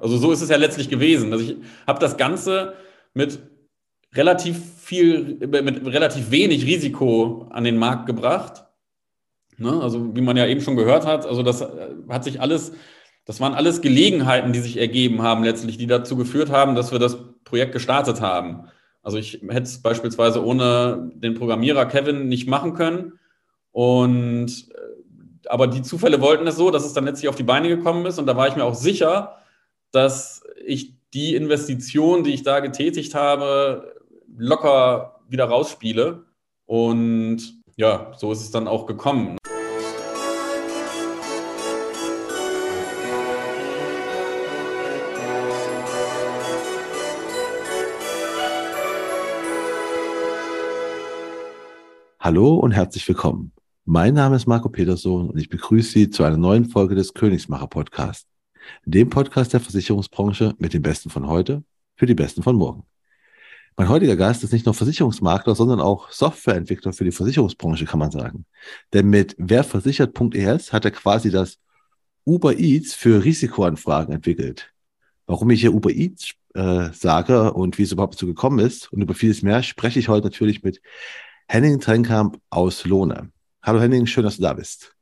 also so ist es ja letztlich gewesen. Also ich habe das Ganze mit relativ viel, mit relativ wenig Risiko an den Markt gebracht. Ne? Also wie man ja eben schon gehört hat, also das äh, hat sich alles, das waren alles Gelegenheiten, die sich ergeben haben letztlich, die dazu geführt haben, dass wir das Projekt gestartet haben. Also ich hätte es beispielsweise ohne den Programmierer Kevin nicht machen können. Und äh, aber die Zufälle wollten es so, dass es dann letztlich auf die Beine gekommen ist. Und da war ich mir auch sicher, dass ich die Investition, die ich da getätigt habe, locker wieder rausspiele. Und ja, so ist es dann auch gekommen. Hallo und herzlich willkommen. Mein Name ist Marco Peterson und ich begrüße Sie zu einer neuen Folge des Königsmacher Podcast, dem Podcast der Versicherungsbranche mit den Besten von heute für die Besten von morgen. Mein heutiger Gast ist nicht nur Versicherungsmakler, sondern auch Softwareentwickler für die Versicherungsbranche, kann man sagen. Denn mit werversichert.es hat er quasi das Uber Eats für Risikoanfragen entwickelt. Warum ich hier Uber Eats äh, sage und wie es überhaupt dazu gekommen ist und über vieles mehr spreche ich heute natürlich mit Henning Trenkamp aus Lohne. Hallo Henning, schön, dass du da bist.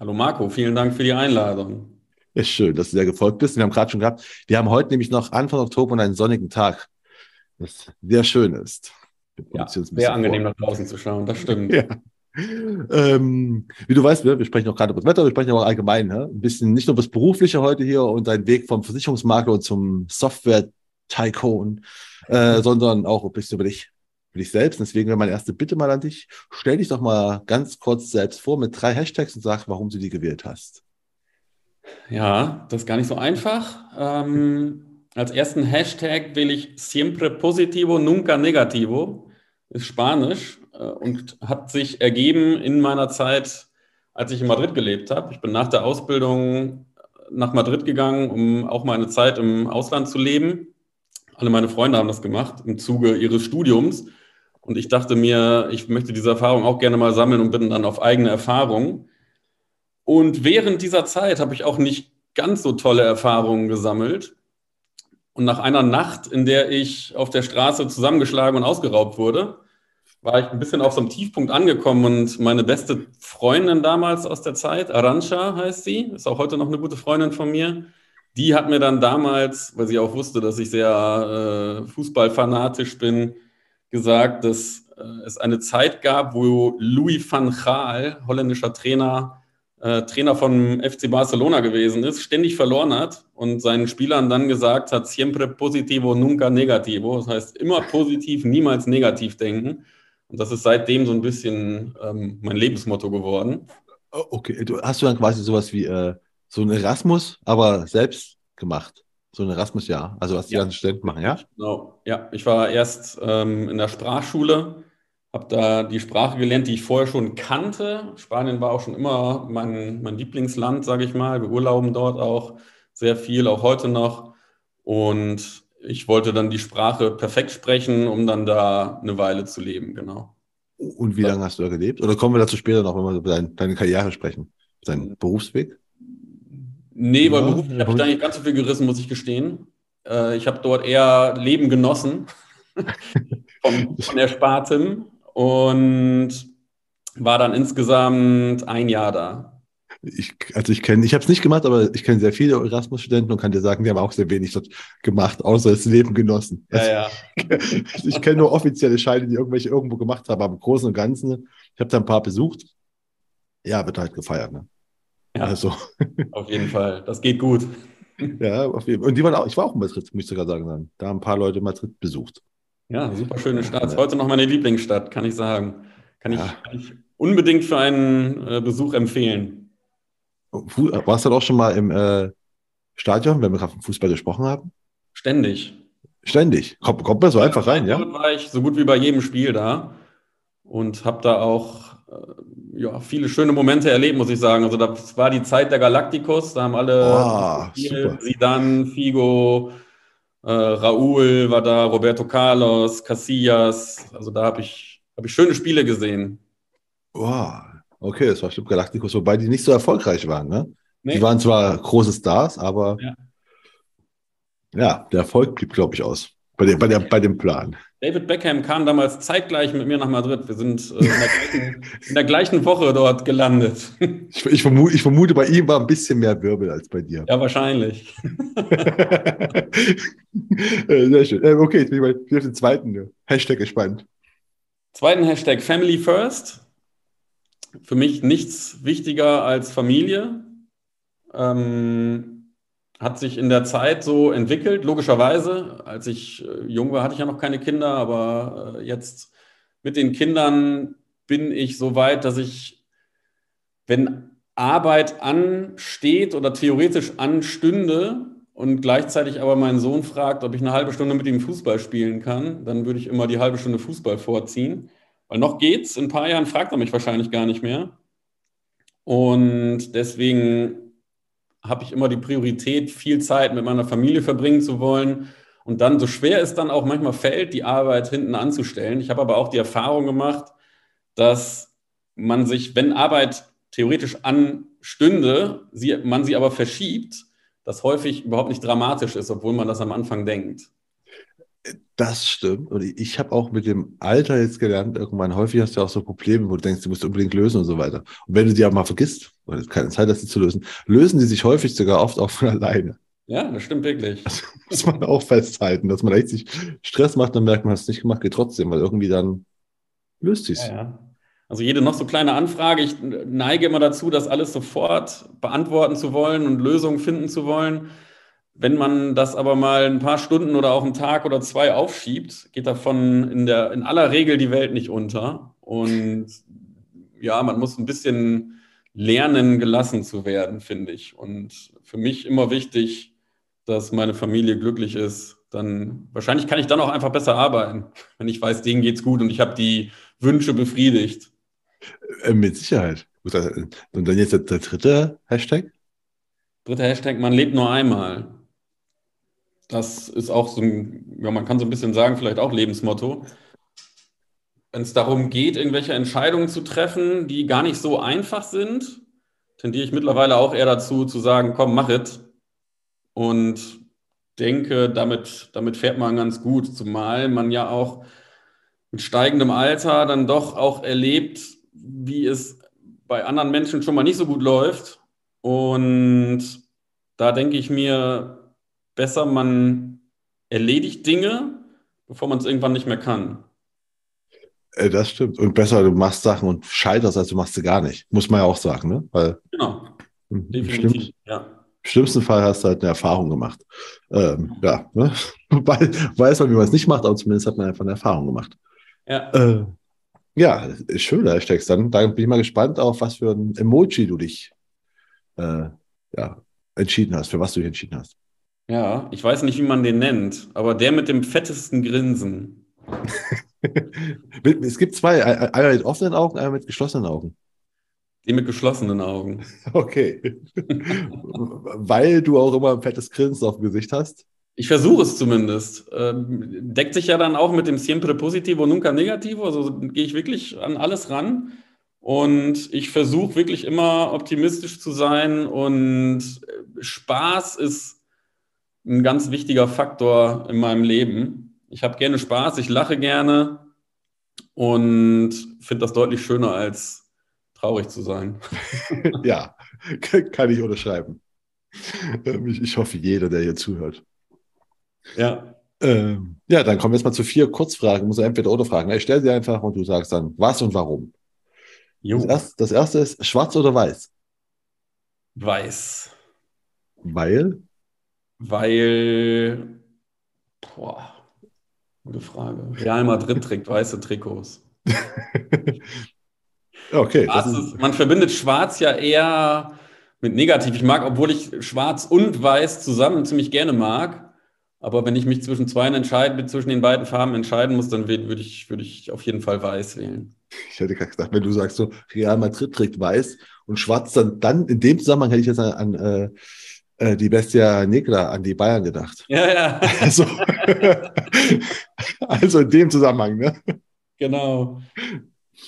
Hallo Marco, vielen Dank für die Einladung. Ja, schön, dass du sehr gefolgt bist. Wir haben gerade schon gehabt, wir haben heute nämlich noch Anfang Oktober und einen sonnigen Tag, was sehr schön ist. Ja, sehr angenehm vor. nach draußen zu schauen, das stimmt. Ja. Ähm, wie du weißt, wir, wir sprechen auch gerade über das Wetter, wir sprechen aber allgemein, ne? ein bisschen nicht nur das Berufliche heute hier und dein Weg vom Versicherungsmakler zum Software-Tycoon, äh, sondern auch ein bisschen über dich für dich selbst. Deswegen wäre meine erste Bitte mal an dich. Stell dich doch mal ganz kurz selbst vor mit drei Hashtags und sag, warum du die gewählt hast. Ja, das ist gar nicht so einfach. Ähm, als ersten Hashtag wähle ich siempre positivo, nunca negativo. Ist Spanisch äh, und hat sich ergeben in meiner Zeit, als ich in Madrid gelebt habe. Ich bin nach der Ausbildung nach Madrid gegangen, um auch meine Zeit im Ausland zu leben. Alle meine Freunde haben das gemacht im Zuge ihres Studiums. Und ich dachte mir, ich möchte diese Erfahrung auch gerne mal sammeln und bin dann auf eigene Erfahrung. Und während dieser Zeit habe ich auch nicht ganz so tolle Erfahrungen gesammelt. Und nach einer Nacht, in der ich auf der Straße zusammengeschlagen und ausgeraubt wurde, war ich ein bisschen auf so einem Tiefpunkt angekommen und meine beste Freundin damals aus der Zeit, Arancha heißt sie, ist auch heute noch eine gute Freundin von mir, die hat mir dann damals, weil sie auch wusste, dass ich sehr äh, fußballfanatisch bin, gesagt, dass äh, es eine Zeit gab, wo Louis van Gaal, holländischer Trainer, äh, Trainer von FC Barcelona gewesen ist, ständig verloren hat und seinen Spielern dann gesagt hat, siempre positivo, nunca negativo. Das heißt, immer positiv, niemals negativ denken. Und das ist seitdem so ein bisschen ähm, mein Lebensmotto geworden. Oh, okay, du hast du dann quasi sowas wie äh, so ein Erasmus, aber selbst gemacht? So ein Erasmus-Jahr, also was die ja. ganzen Studenten machen, ja? Genau, ja. Ich war erst ähm, in der Sprachschule, habe da die Sprache gelernt, die ich vorher schon kannte. Spanien war auch schon immer mein, mein Lieblingsland, sage ich mal. Wir urlauben dort auch sehr viel, auch heute noch. Und ich wollte dann die Sprache perfekt sprechen, um dann da eine Weile zu leben, genau. Und wie lange hast du da gelebt? Oder kommen wir dazu später noch, wenn wir über dein, deine Karriere sprechen? Deinen Berufsweg? Nee, weil ja, beruflich habe ich da nicht ganz so viel gerissen, muss ich gestehen. Äh, ich habe dort eher Leben genossen von, von Erspartem und war dann insgesamt ein Jahr da. Ich, also ich kenne, ich habe es nicht gemacht, aber ich kenne sehr viele Erasmus-Studenten und kann dir sagen, die haben auch sehr wenig dort gemacht, außer das Leben genossen. Ja, ja. Also ich kenne nur offizielle Scheine, die irgendwelche irgendwo gemacht haben, aber im Großen und Ganzen, ich habe da ein paar besucht. Ja, wird halt gefeiert. Ne? Ja, also. Auf jeden Fall. Das geht gut. Ja, auf jeden Fall. Und die waren auch, ich war auch in Madrid, muss ich sogar sagen. Da haben ein paar Leute Madrid besucht. Ja, super schöne Stadt. Ist heute noch meine Lieblingsstadt, kann ich sagen. Kann ich, ja. kann ich unbedingt für einen äh, Besuch empfehlen. Warst du auch schon mal im äh, Stadion, wenn wir gerade vom Fußball gesprochen haben? Ständig. Ständig. Kommt, kommt man so einfach rein, ja? war ich so gut wie bei jedem Spiel da und habe da auch äh, ja, viele schöne Momente erlebt, muss ich sagen. Also das war die Zeit der Galacticos, da haben alle oh, Zidane, Figo, äh, Raúl war da, Roberto Carlos, Casillas. Also da habe ich, hab ich schöne Spiele gesehen. Wow, okay, das war stimmt Galacticos, wobei die nicht so erfolgreich waren, ne? Nee. Die waren zwar große Stars, aber ja. Ja, der Erfolg blieb, glaube ich, aus. Bei, der, bei, der, bei dem Plan. David Beckham kam damals zeitgleich mit mir nach Madrid. Wir sind äh, in, der gleichen, in, der gleichen, Woche dort gelandet. Ich, ich, vermute, ich, vermute, bei ihm war ein bisschen mehr Wirbel als bei dir. Ja, wahrscheinlich. Äh, sehr schön. Äh, okay, jetzt bin ich mal auf den zweiten Hashtag gespannt. Zweiten Hashtag Family First. Für mich nichts wichtiger als Familie. Ähm, hat sich in der Zeit so entwickelt, logischerweise. Als ich äh, jung war, hatte ich ja noch keine Kinder, aber äh, jetzt mit den Kindern bin ich so weit, dass ich, wenn Arbeit ansteht oder theoretisch anstünde und gleichzeitig aber mein Sohn fragt, ob ich eine halbe Stunde mit ihm Fußball spielen kann, dann würde ich immer die halbe Stunde Fußball vorziehen. Weil noch geht's, in ein paar Jahren fragt er mich wahrscheinlich gar nicht mehr. Und deswegen habe ich immer die Priorität, viel Zeit mit meiner Familie verbringen zu wollen. Und dann, so schwer es dann auch manchmal fällt, die Arbeit hinten anzustellen. Ich habe aber auch die Erfahrung gemacht, dass man sich, wenn Arbeit theoretisch anstünde, sie, man sie aber verschiebt, das häufig überhaupt nicht dramatisch ist, obwohl man das am Anfang denkt. Das stimmt. Und ich habe auch mit dem Alter jetzt gelernt, irgendwann häufig hast du auch so Probleme, wo du denkst, du musst unbedingt lösen und so weiter. Und wenn du die aber mal vergisst, oder keine Zeit sie zu lösen, lösen die sich häufig sogar oft auch von alleine. Ja, das stimmt wirklich. Das muss man auch festhalten, dass man sich Stress macht, dann merkt man, hast es nicht gemacht, geht trotzdem, weil irgendwie dann löst sich ja, ja. Also jede noch so kleine Anfrage, ich neige immer dazu, das alles sofort beantworten zu wollen und Lösungen finden zu wollen. Wenn man das aber mal ein paar Stunden oder auch einen Tag oder zwei aufschiebt, geht davon in, der, in aller Regel die Welt nicht unter. Und ja, man muss ein bisschen lernen, gelassen zu werden, finde ich. Und für mich immer wichtig, dass meine Familie glücklich ist. Dann wahrscheinlich kann ich dann auch einfach besser arbeiten, wenn ich weiß, denen geht's gut und ich habe die Wünsche befriedigt. Äh, mit Sicherheit. Und dann jetzt der, der dritte Hashtag? Dritter Hashtag, man lebt nur einmal. Das ist auch so ein, ja, man kann so ein bisschen sagen, vielleicht auch Lebensmotto. Wenn es darum geht, irgendwelche Entscheidungen zu treffen, die gar nicht so einfach sind, tendiere ich mittlerweile auch eher dazu, zu sagen, komm, mach es. Und denke, damit, damit fährt man ganz gut, zumal man ja auch mit steigendem Alter dann doch auch erlebt, wie es bei anderen Menschen schon mal nicht so gut läuft. Und da denke ich mir, besser, man erledigt Dinge, bevor man es irgendwann nicht mehr kann. Äh, das stimmt. Und besser, du machst Sachen und scheiterst, als du machst sie gar nicht. Muss man ja auch sagen, ne? Weil genau. Definitiv, im ja. Im schlimmsten Fall hast du halt eine Erfahrung gemacht. Ähm, ja, ne? Weil, weiß man, wie man es nicht macht, aber zumindest hat man einfach eine Erfahrung gemacht. Ja. Äh, ja, schön, Hashtags. Dann, dann bin ich mal gespannt, auf was für ein Emoji du dich äh, ja, entschieden hast, für was du dich entschieden hast. Ja, ich weiß nicht, wie man den nennt, aber der mit dem fettesten Grinsen. es gibt zwei, einer mit offenen Augen, einer mit geschlossenen Augen. Die mit geschlossenen Augen. Okay. Weil du auch immer ein fettes Grinsen auf dem Gesicht hast. Ich versuche es zumindest. Ähm, deckt sich ja dann auch mit dem Siempre Positivo, Nunca Negativo. Also gehe ich wirklich an alles ran. Und ich versuche wirklich immer optimistisch zu sein. Und Spaß ist ein ganz wichtiger Faktor in meinem Leben. Ich habe gerne Spaß, ich lache gerne und finde das deutlich schöner als traurig zu sein. ja, kann ich unterschreiben. Ähm, ich, hoffe, jeder, der hier zuhört. Ja. Ähm, ja, dann kommen wir jetzt mal zu vier Kurzfragen. Muss entweder oder fragen. Ich stelle sie einfach und du sagst dann, was und warum. Das erste, das erste ist schwarz oder weiß? Weiß. Weil? Weil, boah, gute Frage. Real Madrid trägt weiße Trikots. okay. Ist, man verbindet Schwarz ja eher mit negativ. Ich mag, obwohl ich Schwarz und Weiß zusammen ziemlich gerne mag. Aber wenn ich mich zwischen zwei entscheiden, zwischen den beiden Farben entscheiden muss, dann würde ich, würde ich auf jeden Fall weiß wählen. Ich hätte gerade gesagt, wenn du sagst so, Real Madrid trägt weiß und schwarz, dann, dann in dem Zusammenhang hätte ich jetzt an, an äh, die Bestia Negra an die Bayern gedacht. Ja, ja. Also, also in dem Zusammenhang, ne? Genau.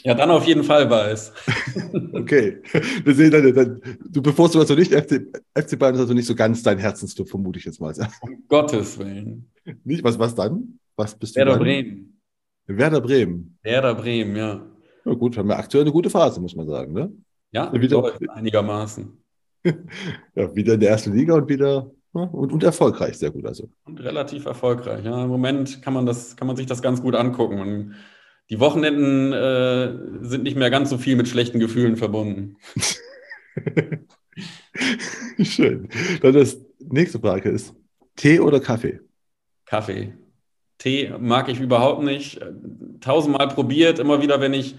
Ja, dann auf jeden Fall weiß. okay. Wir sehen dann, dann du bevorzugst also nicht FC, FC Bayern, ist also nicht so ganz dein Herzensclub, vermute ich jetzt mal. Um Gottes Willen. Nicht? Was, was dann? Was bist Werder du dann? Bremen. Werder Bremen. Werder Bremen, ja. Ja, gut, haben wir aktuell eine gute Phase, muss man sagen. Ne? Ja, Wieder- einigermaßen. Ja, wieder in der ersten Liga und wieder ja, und, und erfolgreich, sehr gut. Also. Und relativ erfolgreich. Ja, Im Moment kann man, das, kann man sich das ganz gut angucken. Und die Wochenenden äh, sind nicht mehr ganz so viel mit schlechten Gefühlen verbunden. Schön. Dann das nächste Frage ist: Tee oder Kaffee? Kaffee. Tee mag ich überhaupt nicht. Tausendmal probiert, immer wieder, wenn ich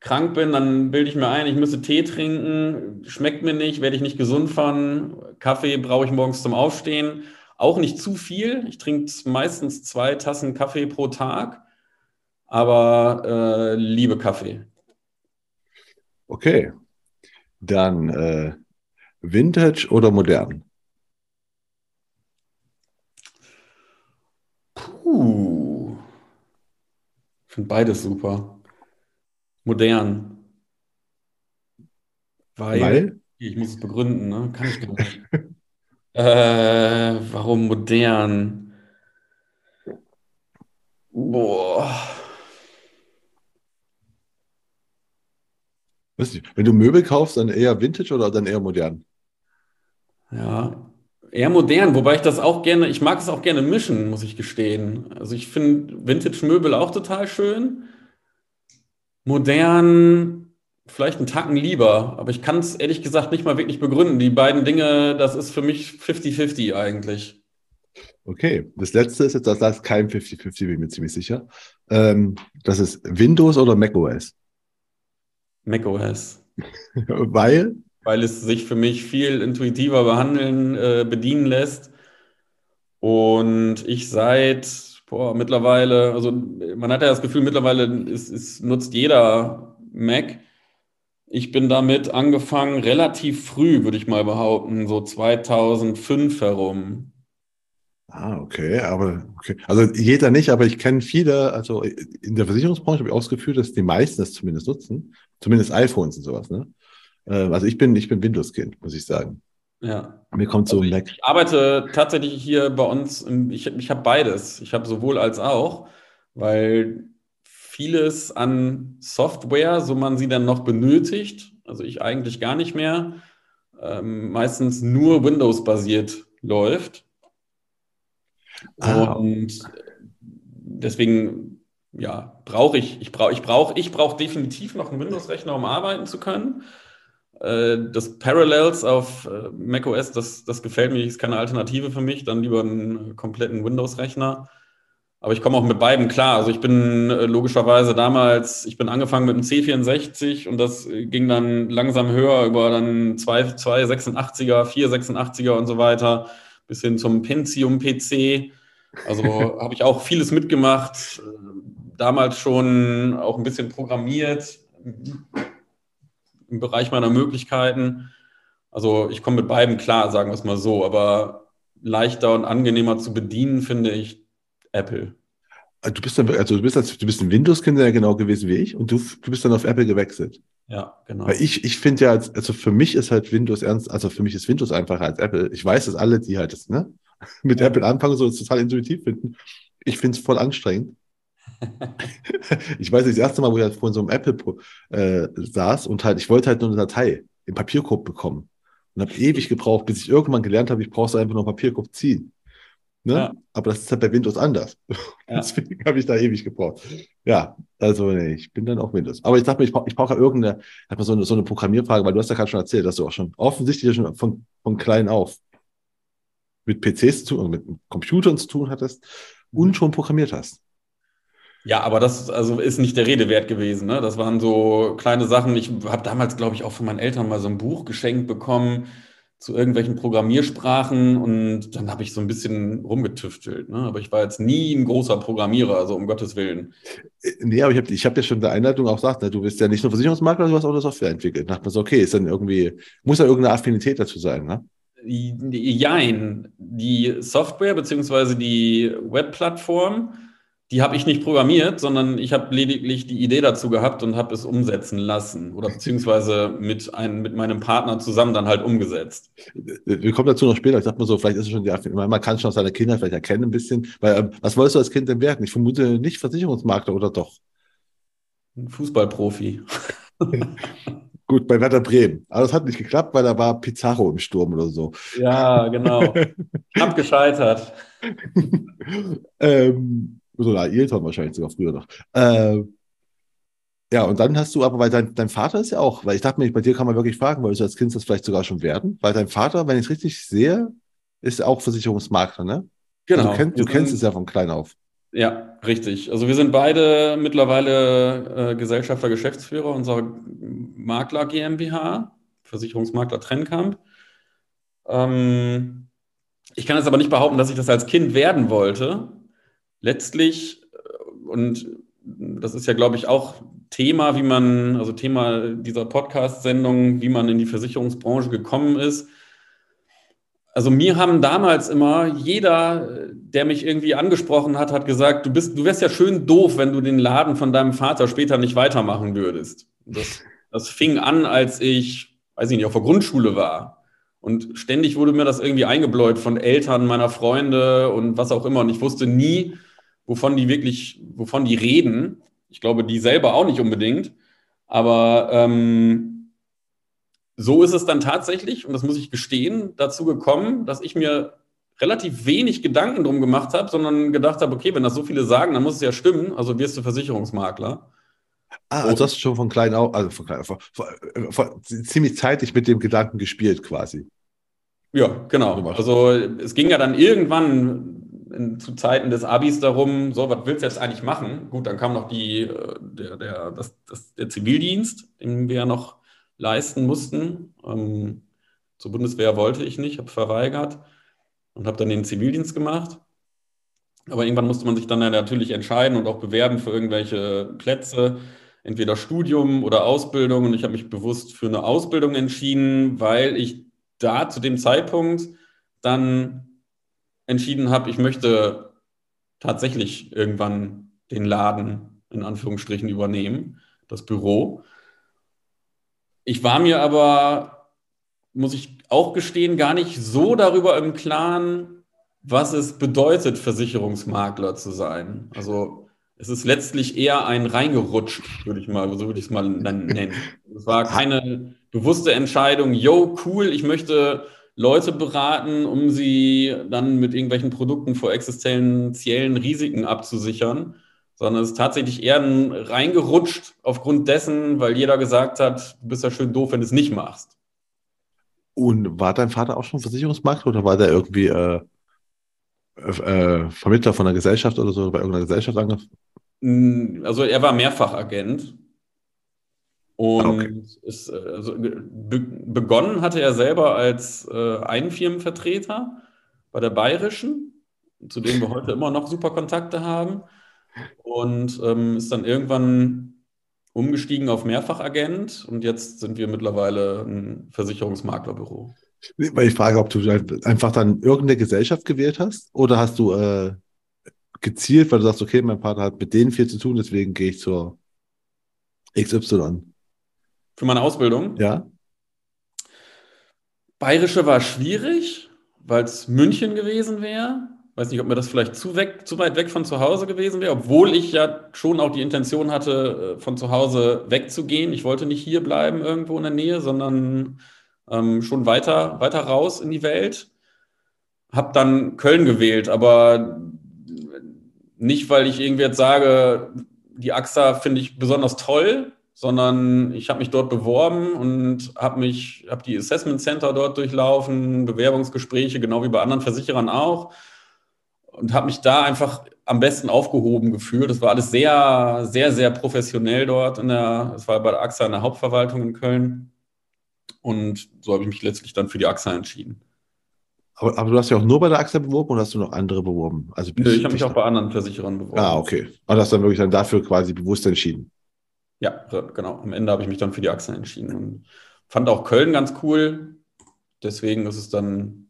krank bin, dann bilde ich mir ein, ich müsste Tee trinken. Schmeckt mir nicht, werde ich nicht gesund von. Kaffee brauche ich morgens zum Aufstehen. Auch nicht zu viel. Ich trinke meistens zwei Tassen Kaffee pro Tag, aber äh, liebe Kaffee. Okay. Dann äh, Vintage oder modern? Puh. Ich finde beides super. Modern. Weil, Weil? ich muss es begründen, ne? Kann ich gar nicht. äh, warum modern? Boah. Wenn du Möbel kaufst, dann eher Vintage oder dann eher modern? Ja, eher modern, wobei ich das auch gerne, ich mag es auch gerne mischen, muss ich gestehen. Also ich finde Vintage-Möbel auch total schön. Modern, vielleicht einen Tacken lieber, aber ich kann es ehrlich gesagt nicht mal wirklich begründen. Die beiden Dinge, das ist für mich 50-50 eigentlich. Okay, das letzte ist jetzt, das ist kein 50-50, bin ich mir ziemlich sicher. Ähm, das ist Windows oder macOS? macOS, Weil, weil es sich für mich viel intuitiver behandeln, äh, bedienen lässt. Und ich seit, boah, mittlerweile, also man hat ja das Gefühl, mittlerweile ist, ist, nutzt jeder Mac. Ich bin damit angefangen, relativ früh, würde ich mal behaupten, so 2005 herum. ah, okay, aber okay. Also jeder nicht, aber ich kenne viele, also in der Versicherungsbranche habe ich ausgeführt, dass die meisten das zumindest nutzen, zumindest iPhones und sowas, ne? Äh, Also ich bin, ich bin Windows-Kind, muss ich sagen. Ja. Mir kommt so Also Mac. Ich arbeite tatsächlich hier bei uns, ich, ich habe beides. Ich habe sowohl als auch, weil vieles an Software, so man sie dann noch benötigt, also ich eigentlich gar nicht mehr, ähm, meistens nur Windows-basiert läuft. Ah. Und deswegen, ja, brauche ich, ich brauche, ich brauche, ich brauche definitiv noch einen Windows-Rechner, um arbeiten zu können. Äh, Das Parallels auf äh, macOS, das, das gefällt mir, ist keine Alternative für mich, dann lieber einen kompletten Windows-Rechner. Aber ich komme auch mit beiden klar. Also ich bin äh, logischerweise damals, ich bin angefangen mit einem C64 und das ging dann langsam höher über dann zwei, zwei 86er, vier 86er und so weiter, bis hin zum Pentium-PC. Also habe ich auch vieles mitgemacht, damals schon auch ein bisschen programmiert im Bereich meiner Möglichkeiten. Also ich komme mit beiden klar, sagen wir es mal so, aber leichter und angenehmer zu bedienen finde ich Apple. Du bist dann, also du bist, als, du bist ein Windows-Kind ja genau gewesen wie ich und du, du bist dann auf Apple gewechselt. Ja, genau. Weil ich, ich finde ja, also für mich ist halt Windows ernst, also für mich ist Windows einfacher als Apple. Ich weiß, dass alle, die halt das, ne, mit Ja. Apple anfangen, so das total intuitiv finden. Ich finde es voll anstrengend. ich weiß nicht, das erste Mal, wo ich halt vor so einem Apple äh, saß und halt, ich wollte halt nur eine Datei im Papierkorb bekommen und habe ewig gebraucht, bis ich irgendwann gelernt habe, ich brauche einfach nur einen Papierkorb ziehen. Ne? Ja. Aber das ist halt bei Windows anders. Ja. Deswegen habe ich da ewig gebraucht. Ja, also nee, ich bin dann auch Windows. Aber ich dachte mir, ich brauche ich brauche ja irgendeine, mal so eine, so eine Programmierfrage, weil du hast ja gerade schon erzählt, dass du auch schon offensichtlich schon von, von klein auf mit PCs zu tun, mit Computern zu tun hattest und schon programmiert hast. Ja, aber das also ist nicht der Rede wert gewesen. Ne? Das waren so kleine Sachen. Ich habe damals, glaube ich, auch von meinen Eltern mal so ein Buch geschenkt bekommen zu irgendwelchen Programmiersprachen und dann habe ich so ein bisschen rumgetüftelt. Ne? Aber ich war jetzt nie ein großer Programmierer, also um Gottes Willen. Äh, Nee, aber ich habe ich hab ja schon in der Einleitung auch gesagt, ne, du bist ja nicht nur Versicherungsmakler, du hast auch eine Software entwickelt. Da dachte man so, okay, ist dann irgendwie, muss ja irgendeine Affinität dazu sein, ne? Jein, die Software beziehungsweise die Webplattform, die habe ich nicht programmiert, sondern ich habe lediglich die Idee dazu gehabt und habe es umsetzen lassen oder beziehungsweise mit, einem, mit meinem Partner zusammen dann halt umgesetzt. Wir kommen dazu noch später. Ich dachte mal so, vielleicht ist es schon, die, man kann schon seine Kinder vielleicht erkennen ein bisschen. Weil, ähm, was wolltest du als Kind denn werden? Ich vermute nicht Versicherungsmakler oder doch? Ein Fußballprofi. Gut, bei Werder Bremen. Aber das hat nicht geklappt, weil da war Pizarro im Sturm oder so. Ja, genau. Hab gescheitert. ähm, so eine Ailton wahrscheinlich sogar früher noch. Äh, ja, und dann hast du aber, weil dein, dein Vater ist ja auch, weil ich dachte mir, bei dir kann man wirklich fragen, weil du als Kind das vielleicht sogar schon werden, weil dein Vater, wenn ich es richtig sehe, ist auch Versicherungsmakler, ne? Genau. Also du, kenn, du kennst es ja von klein auf. Ja, richtig. Also wir sind beide mittlerweile äh, Gesellschafter, Geschäftsführer unserer Makler GmbH, Versicherungsmakler Trennkamp. Ähm, ich kann jetzt aber nicht behaupten, dass ich das als Kind werden wollte, letztlich, äh, und das ist ja, glaube ich, auch Thema, wie man, also Thema dieser Podcast-Sendung, wie man in die Versicherungsbranche gekommen ist. Also mir haben damals immer jeder, der mich irgendwie angesprochen hat, hat gesagt, du bist, du wärst ja schön doof, wenn du den Laden von deinem Vater später nicht weitermachen würdest. Das, das fing an, als ich, weiß ich nicht, auf der Grundschule war. Und ständig wurde mir das irgendwie eingebläut von Eltern meiner Freunde und was auch immer. Und ich wusste nie, wovon die wirklich, wovon die reden. Ich glaube, die selber auch nicht unbedingt. Aber ähm, so ist es dann tatsächlich, und das muss ich gestehen, dazu gekommen, dass ich mir relativ wenig Gedanken drum gemacht habe, sondern gedacht habe, okay, wenn das so viele sagen, dann muss es ja stimmen, also wirst du Versicherungsmakler. Ah, also hast du schon von klein auf, also von klein auf, von, von, ziemlich zeitig mit dem Gedanken gespielt quasi. Ja, genau. Also es ging ja dann irgendwann in, zu Zeiten des Abis darum, so, was willst du jetzt eigentlich machen? Gut, dann kam noch die, äh, der, der, das, das, der Zivildienst, den wir noch leisten mussten. Ähm, zur Bundeswehr wollte ich nicht, habe verweigert und habe dann den Zivildienst gemacht. Aber irgendwann musste man sich dann ja natürlich entscheiden und auch bewerben für irgendwelche Plätze, entweder Studium oder Ausbildung. Und ich habe mich bewusst für eine Ausbildung entschieden, weil ich da zu dem Zeitpunkt dann entschieden habe, ich möchte tatsächlich irgendwann den Laden in Anführungsstrichen übernehmen, das Büro. Ich war mir aber, muss ich auch gestehen, gar nicht so darüber im Klaren, was es bedeutet, Versicherungsmakler zu sein. Also es ist letztlich eher ein reingerutscht, würde ich mal, so würde ich es mal nennen. Es war keine bewusste Entscheidung, yo, cool, ich möchte Leute beraten, um sie dann mit irgendwelchen Produkten vor existenziellen Risiken abzusichern, sondern es ist tatsächlich eher reingerutscht aufgrund dessen, weil jeder gesagt hat, du bist ja schön doof, wenn du es nicht machst. Und war dein Vater auch schon Versicherungsmakler oder war der irgendwie äh, äh, Vermittler von einer Gesellschaft oder so, bei irgendeiner Gesellschaft angefangen? Also er war Mehrfachagent und ah, okay. ist, äh, also, be begonnen hatte er selber als äh, Einfirmenvertreter bei der Bayerischen, zu dem wir heute immer noch super Kontakte haben. Und ähm, ist dann irgendwann umgestiegen auf Mehrfachagent und jetzt sind wir mittlerweile ein Versicherungsmaklerbüro. Weil ich frage, ob du einfach dann irgendeine Gesellschaft gewählt hast oder hast du äh, gezielt, weil du sagst, okay, mein Partner hat mit denen viel zu tun, deswegen gehe ich zur XY. Für meine Ausbildung? Ja. Bayerische war schwierig, weil es München gewesen wäre. Weiß nicht, ob mir das vielleicht zu, weg, zu weit weg von zu Hause gewesen wäre, obwohl ich ja schon auch die Intention hatte, äh, von zu Hause wegzugehen. Ich wollte nicht hier bleiben irgendwo in der Nähe, sondern ähm, schon weiter, weiter raus in die Welt. Hab dann Köln gewählt, aber nicht, weil ich irgendwie jetzt sage, die AXA finde ich besonders toll, sondern ich habe mich dort beworben und habe mich, habe die Assessment Center dort durchlaufen, Bewerbungsgespräche, genau wie bei anderen Versicherern auch und habe mich da einfach am besten aufgehoben gefühlt. Das war alles sehr, sehr, sehr professionell dort in der, es war bei der AXA in der Hauptverwaltung in Köln und so habe ich mich letztlich dann für die AXA entschieden. Aber, aber, du hast ja auch nur bei der AXA beworben oder hast du noch andere beworben? Also ich habe mich auch bei anderen Versicherern beworben. Ah, okay. Und hast dann wirklich dann dafür quasi bewusst entschieden? Ja, genau. Am Ende habe ich mich dann für die Achse entschieden und fand auch Köln ganz cool. Deswegen ist es dann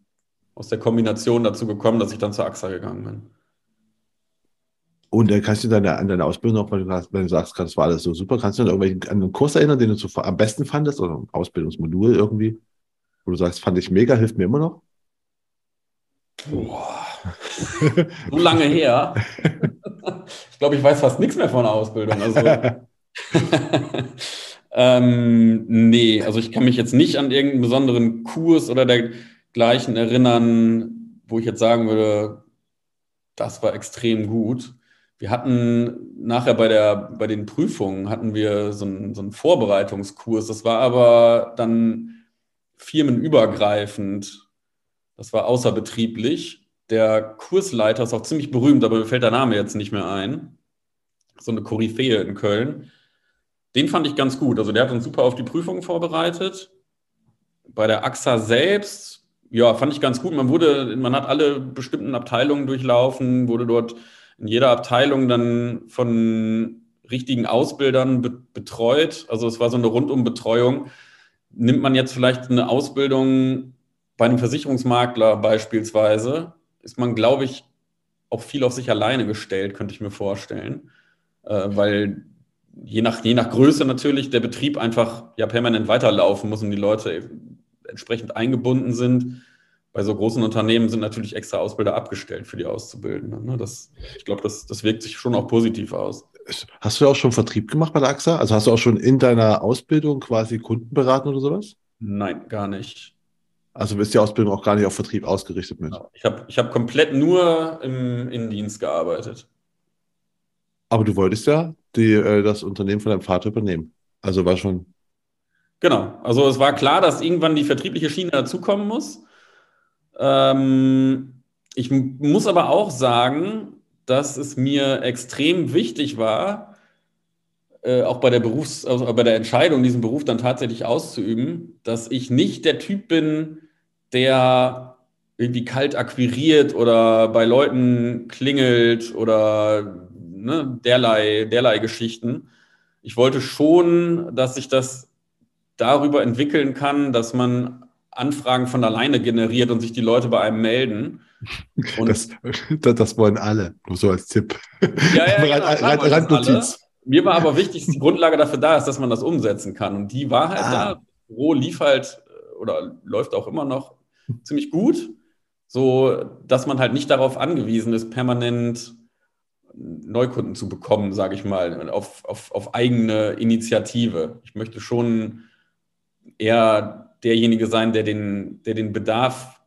aus der Kombination dazu gekommen, dass ich dann zur AXA gegangen bin. Und äh, kannst du deine, an deine Ausbildung noch, wenn du, wenn du sagst, das war alles so super, kannst du an einen Kurs erinnern, den du so am besten fandest oder ein Ausbildungsmodul irgendwie, wo du sagst, fand ich mega, hilft mir immer noch? Boah. so lange her. ich glaube, ich weiß fast nichts mehr von der Ausbildung. Also, ähm, nee, also ich kann mich jetzt nicht an irgendeinen besonderen Kurs oder dergleichen erinnern, wo ich jetzt sagen würde, das war extrem gut. Wir hatten nachher bei, der, bei den Prüfungen hatten wir so einen, so einen Vorbereitungskurs. Das war aber dann firmenübergreifend. Das war außerbetrieblich. Der Kursleiter ist auch ziemlich berühmt, aber mir fällt der Name jetzt nicht mehr ein. So eine Koryphäe in Köln. Den fand ich ganz gut. Also der hat uns super auf die Prüfungen vorbereitet. Bei der AXA selbst, ja, fand ich ganz gut. Man wurde, man hat alle bestimmten Abteilungen durchlaufen, wurde dort in jeder Abteilung dann von richtigen Ausbildern be betreut. Also es war so eine Rundumbetreuung. Nimmt man jetzt vielleicht eine Ausbildung bei einem Versicherungsmakler beispielsweise, ist man, glaube ich, auch viel auf sich alleine gestellt, könnte ich mir vorstellen. Äh, weil je nach, je nach Größe natürlich der Betrieb einfach ja permanent weiterlaufen muss und die Leute entsprechend eingebunden sind bei so großen Unternehmen sind natürlich extra Ausbilder abgestellt für die Auszubildenden. Ne? Das, ich glaube, das, das wirkt sich schon auch positiv aus. Hast du auch schon Vertrieb gemacht bei der AXA? Also hast du auch schon in deiner Ausbildung quasi Kunden beraten oder sowas? Nein, gar nicht. Also ist die Ausbildung auch gar nicht auf Vertrieb ausgerichtet mit? Genau. Ich habe ich hab komplett nur im Innendienst gearbeitet. Aber du wolltest ja die, äh, das Unternehmen von deinem Vater übernehmen. Also war schon. Genau. Also es war klar, dass irgendwann die vertriebliche Schiene dazukommen muss. Ähm, ich muss aber auch sagen, dass es mir extrem wichtig war, äh, auch bei der Berufs-, also bei der Entscheidung, diesen Beruf dann tatsächlich auszuüben, dass ich nicht der Typ bin, der irgendwie kalt akquiriert oder bei Leuten klingelt oder ne, derlei, derlei Geschichten. Ich wollte schon, dass sich das darüber entwickeln kann, dass man Anfragen von alleine generiert und sich die Leute bei einem melden. Das, das, wollen alle, nur so als Tipp. Ja, ja, genau, Randnotiz. Mir war aber wichtig, dass die Grundlage dafür da ist, dass man das umsetzen kann. Und die war halt ah. da. Das Büro lief halt oder läuft auch immer noch ziemlich gut, so dass man halt nicht darauf angewiesen ist, permanent Neukunden zu bekommen, sage ich mal, auf, auf, auf eigene Initiative. Ich möchte schon eher derjenige sein, der den, der den Bedarf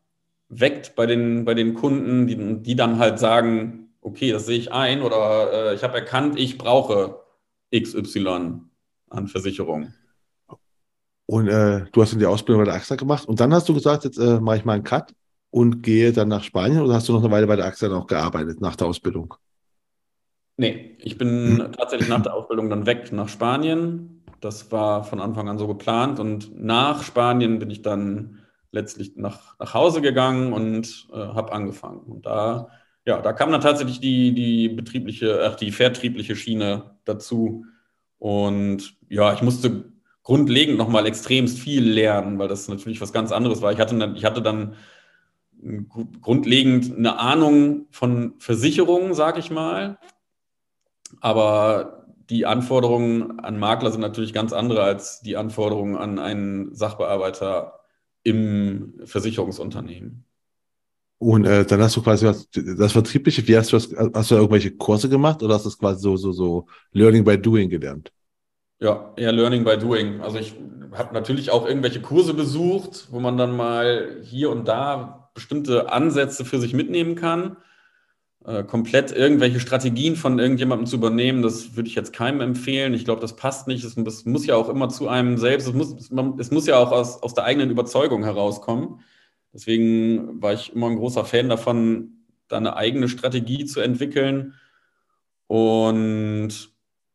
weckt bei den, bei den Kunden, die, die dann halt sagen, okay, das sehe ich ein oder äh, ich habe erkannt, ich brauche XY an Versicherung. Und äh, du hast dann die Ausbildung bei der AXA gemacht und dann hast du gesagt, jetzt äh, mache ich mal einen Cut und gehe dann nach Spanien oder hast du noch eine Weile bei der AXA noch gearbeitet nach der Ausbildung? Nee, ich bin hm. tatsächlich nach der Ausbildung dann weg nach Spanien, das war von Anfang an so geplant. Und nach Spanien bin ich dann letztlich nach, nach Hause gegangen und äh, habe angefangen. Und da, ja, da kam dann tatsächlich die, die betriebliche, ach, die vertriebliche Schiene dazu. Und ja, ich musste grundlegend nochmal extremst viel lernen, weil das natürlich was ganz anderes war. Ich hatte, dann, ich hatte dann grundlegend eine Ahnung von Versicherungen, sag ich mal. Aber die Anforderungen an Makler sind natürlich ganz andere als die Anforderungen an einen Sachbearbeiter im Versicherungsunternehmen. Und äh, dann hast du quasi was, das Vertriebliche, wie hast du das, hast du irgendwelche Kurse gemacht oder hast du das quasi so, so, so Learning by Doing gelernt? Ja, eher Learning by Doing. Also ich habe natürlich auch irgendwelche Kurse besucht, wo man dann mal hier und da bestimmte Ansätze für sich mitnehmen kann. Äh, komplett irgendwelche Strategien von irgendjemandem zu übernehmen, das würde ich jetzt keinem empfehlen. Ich glaube, das passt nicht. Es, es, muss ja auch immer zu einem selbst, es muss, es muss ja auch aus, aus der eigenen Überzeugung herauskommen. Deswegen war ich immer ein großer Fan davon, da eine eigene Strategie zu entwickeln. Und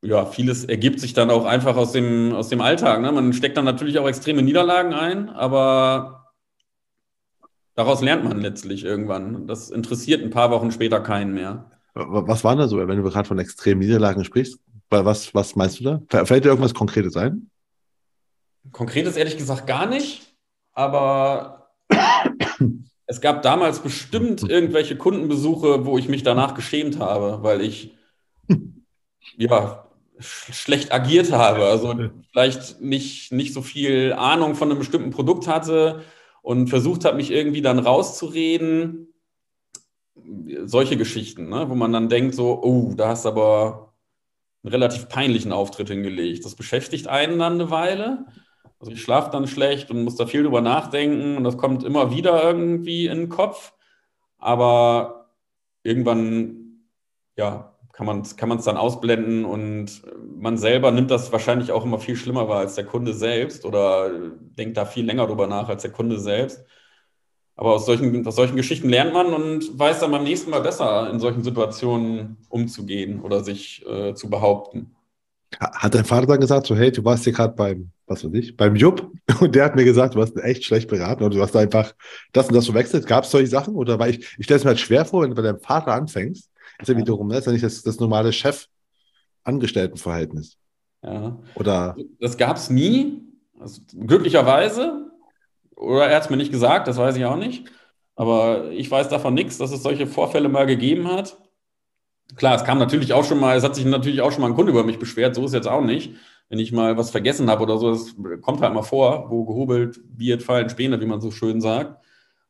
ja, vieles ergibt sich dann auch einfach aus dem, aus dem Alltag. Ne? Man steckt dann natürlich auch extreme Niederlagen ein, aber Daraus lernt man letztlich irgendwann. Das interessiert ein paar Wochen später keinen mehr. Was war da so, wenn du gerade von extremen Niederlagen sprichst? Was, was meinst du da? Fällt dir irgendwas Konkretes ein? Konkretes ehrlich gesagt gar nicht, aber es gab damals bestimmt irgendwelche Kundenbesuche, wo ich mich danach geschämt habe, weil ich ja, schlecht agiert habe. Also vielleicht nicht, nicht so viel Ahnung von einem bestimmten Produkt hatte und versucht habe, mich irgendwie dann rauszureden. Solche Geschichten, ne? wo man dann denkt, so, oh, da hast du aber einen relativ peinlichen Auftritt hingelegt. Das beschäftigt einen dann eine Weile. Also ich schlafe dann schlecht und muss da viel drüber nachdenken und das kommt immer wieder irgendwie in den Kopf. Aber irgendwann, ja, kann man es kann dann ausblenden und man selber nimmt das wahrscheinlich auch immer viel schlimmer wahr als der Kunde selbst oder denkt da viel länger drüber nach als der Kunde selbst. Aber aus solchen, aus solchen Geschichten lernt man und weiß dann beim nächsten Mal besser, in solchen Situationen umzugehen oder sich äh, zu behaupten. Hat dein Vater dann gesagt, so, hey, du warst hier gerade beim, was weiß ich, beim Jupp und der hat mir gesagt, du hast echt schlecht beraten und du hast einfach das und das verwechselt. Gab es solche Sachen? Oder weil ich, ich stelle es mir halt schwer vor, wenn du bei deinem Vater anfängst, ist ja wiederum, ne? ist ja nicht das, das normale Chef-Angestelltenverhältnis. Ja. Oder? Das gab es nie, also, glücklicherweise. Oder er hat es mir nicht gesagt, das weiß ich auch nicht. Aber ich weiß davon nichts, dass es solche Vorfälle mal gegeben hat. Klar, es kam natürlich auch schon mal, es hat sich natürlich auch schon mal ein Kunde über mich beschwert, so ist es jetzt auch nicht. Wenn ich mal was vergessen habe oder so, das kommt halt mal vor, wo gehobelt wird, fallen Späne, wie man so schön sagt.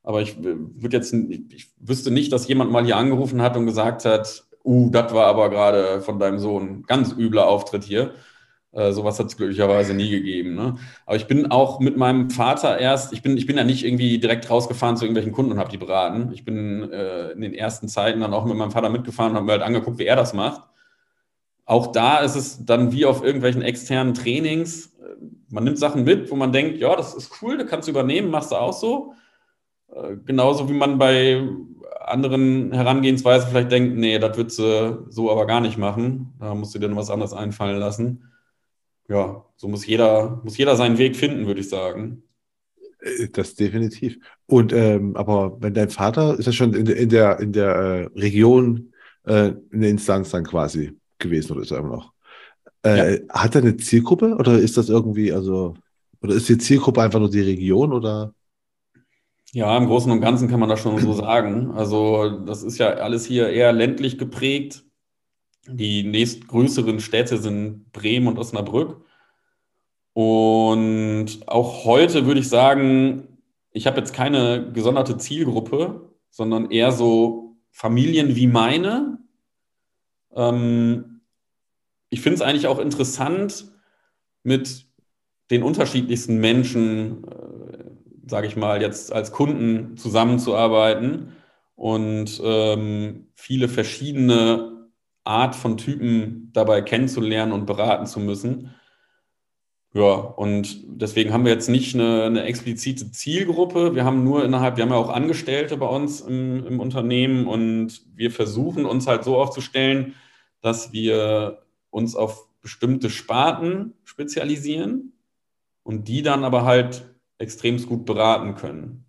Aber ich würde jetzt, ich wüsste nicht, dass jemand mal hier angerufen hat und gesagt hat, uh, das war aber gerade von deinem Sohn ganz übler Auftritt hier. Äh, sowas hat es glücklicherweise nie gegeben. Ne? Aber ich bin auch mit meinem Vater erst, ich bin, ich bin ja nicht irgendwie direkt rausgefahren zu irgendwelchen Kunden und habe die beraten. Ich bin äh, in den ersten Zeiten dann auch mit meinem Vater mitgefahren und habe mir halt angeguckt, wie er das macht. Auch da ist es dann wie auf irgendwelchen externen Trainings. Man nimmt Sachen mit, wo man denkt, ja, das ist cool, das kannst du übernehmen, machst du auch so. Äh, genauso wie man bei anderen Herangehensweisen vielleicht denkt, nee, das würdest du so aber gar nicht machen. Da musst du dir noch was anderes einfallen lassen ja, so muss jeder, muss jeder seinen Weg finden, würde ich sagen. Äh, das definitiv. Und ähm, aber wenn dein Vater ist ja schon in, der in der in der äh, Region äh, eine Instanz dann quasi gewesen oder ist er immer noch? Äh, ja. Hat er eine Zielgruppe oder ist das irgendwie also oder ist die Zielgruppe einfach nur die Region oder? Ja, im Großen und Ganzen kann man das schon so sagen. Also das ist ja alles hier eher ländlich geprägt. Die nächstgrößeren Städte sind Bremen und Osnabrück. Und auch heute würde ich sagen, ich habe jetzt keine gesonderte Zielgruppe, sondern eher so Familien wie meine. Ähm, ich finde es eigentlich auch interessant, mit den unterschiedlichsten Menschen, äh, sage ich mal, jetzt als Kunden zusammenzuarbeiten und ähm, viele verschiedene Art von Typen dabei kennenzulernen und beraten zu müssen. Ja, und deswegen haben wir jetzt nicht eine, eine, explizite Zielgruppe. Wir haben nur innerhalb, wir haben ja auch Angestellte bei uns im, im Unternehmen und wir versuchen uns halt so aufzustellen, dass wir uns auf bestimmte Sparten spezialisieren und die dann aber halt extrem gut beraten können.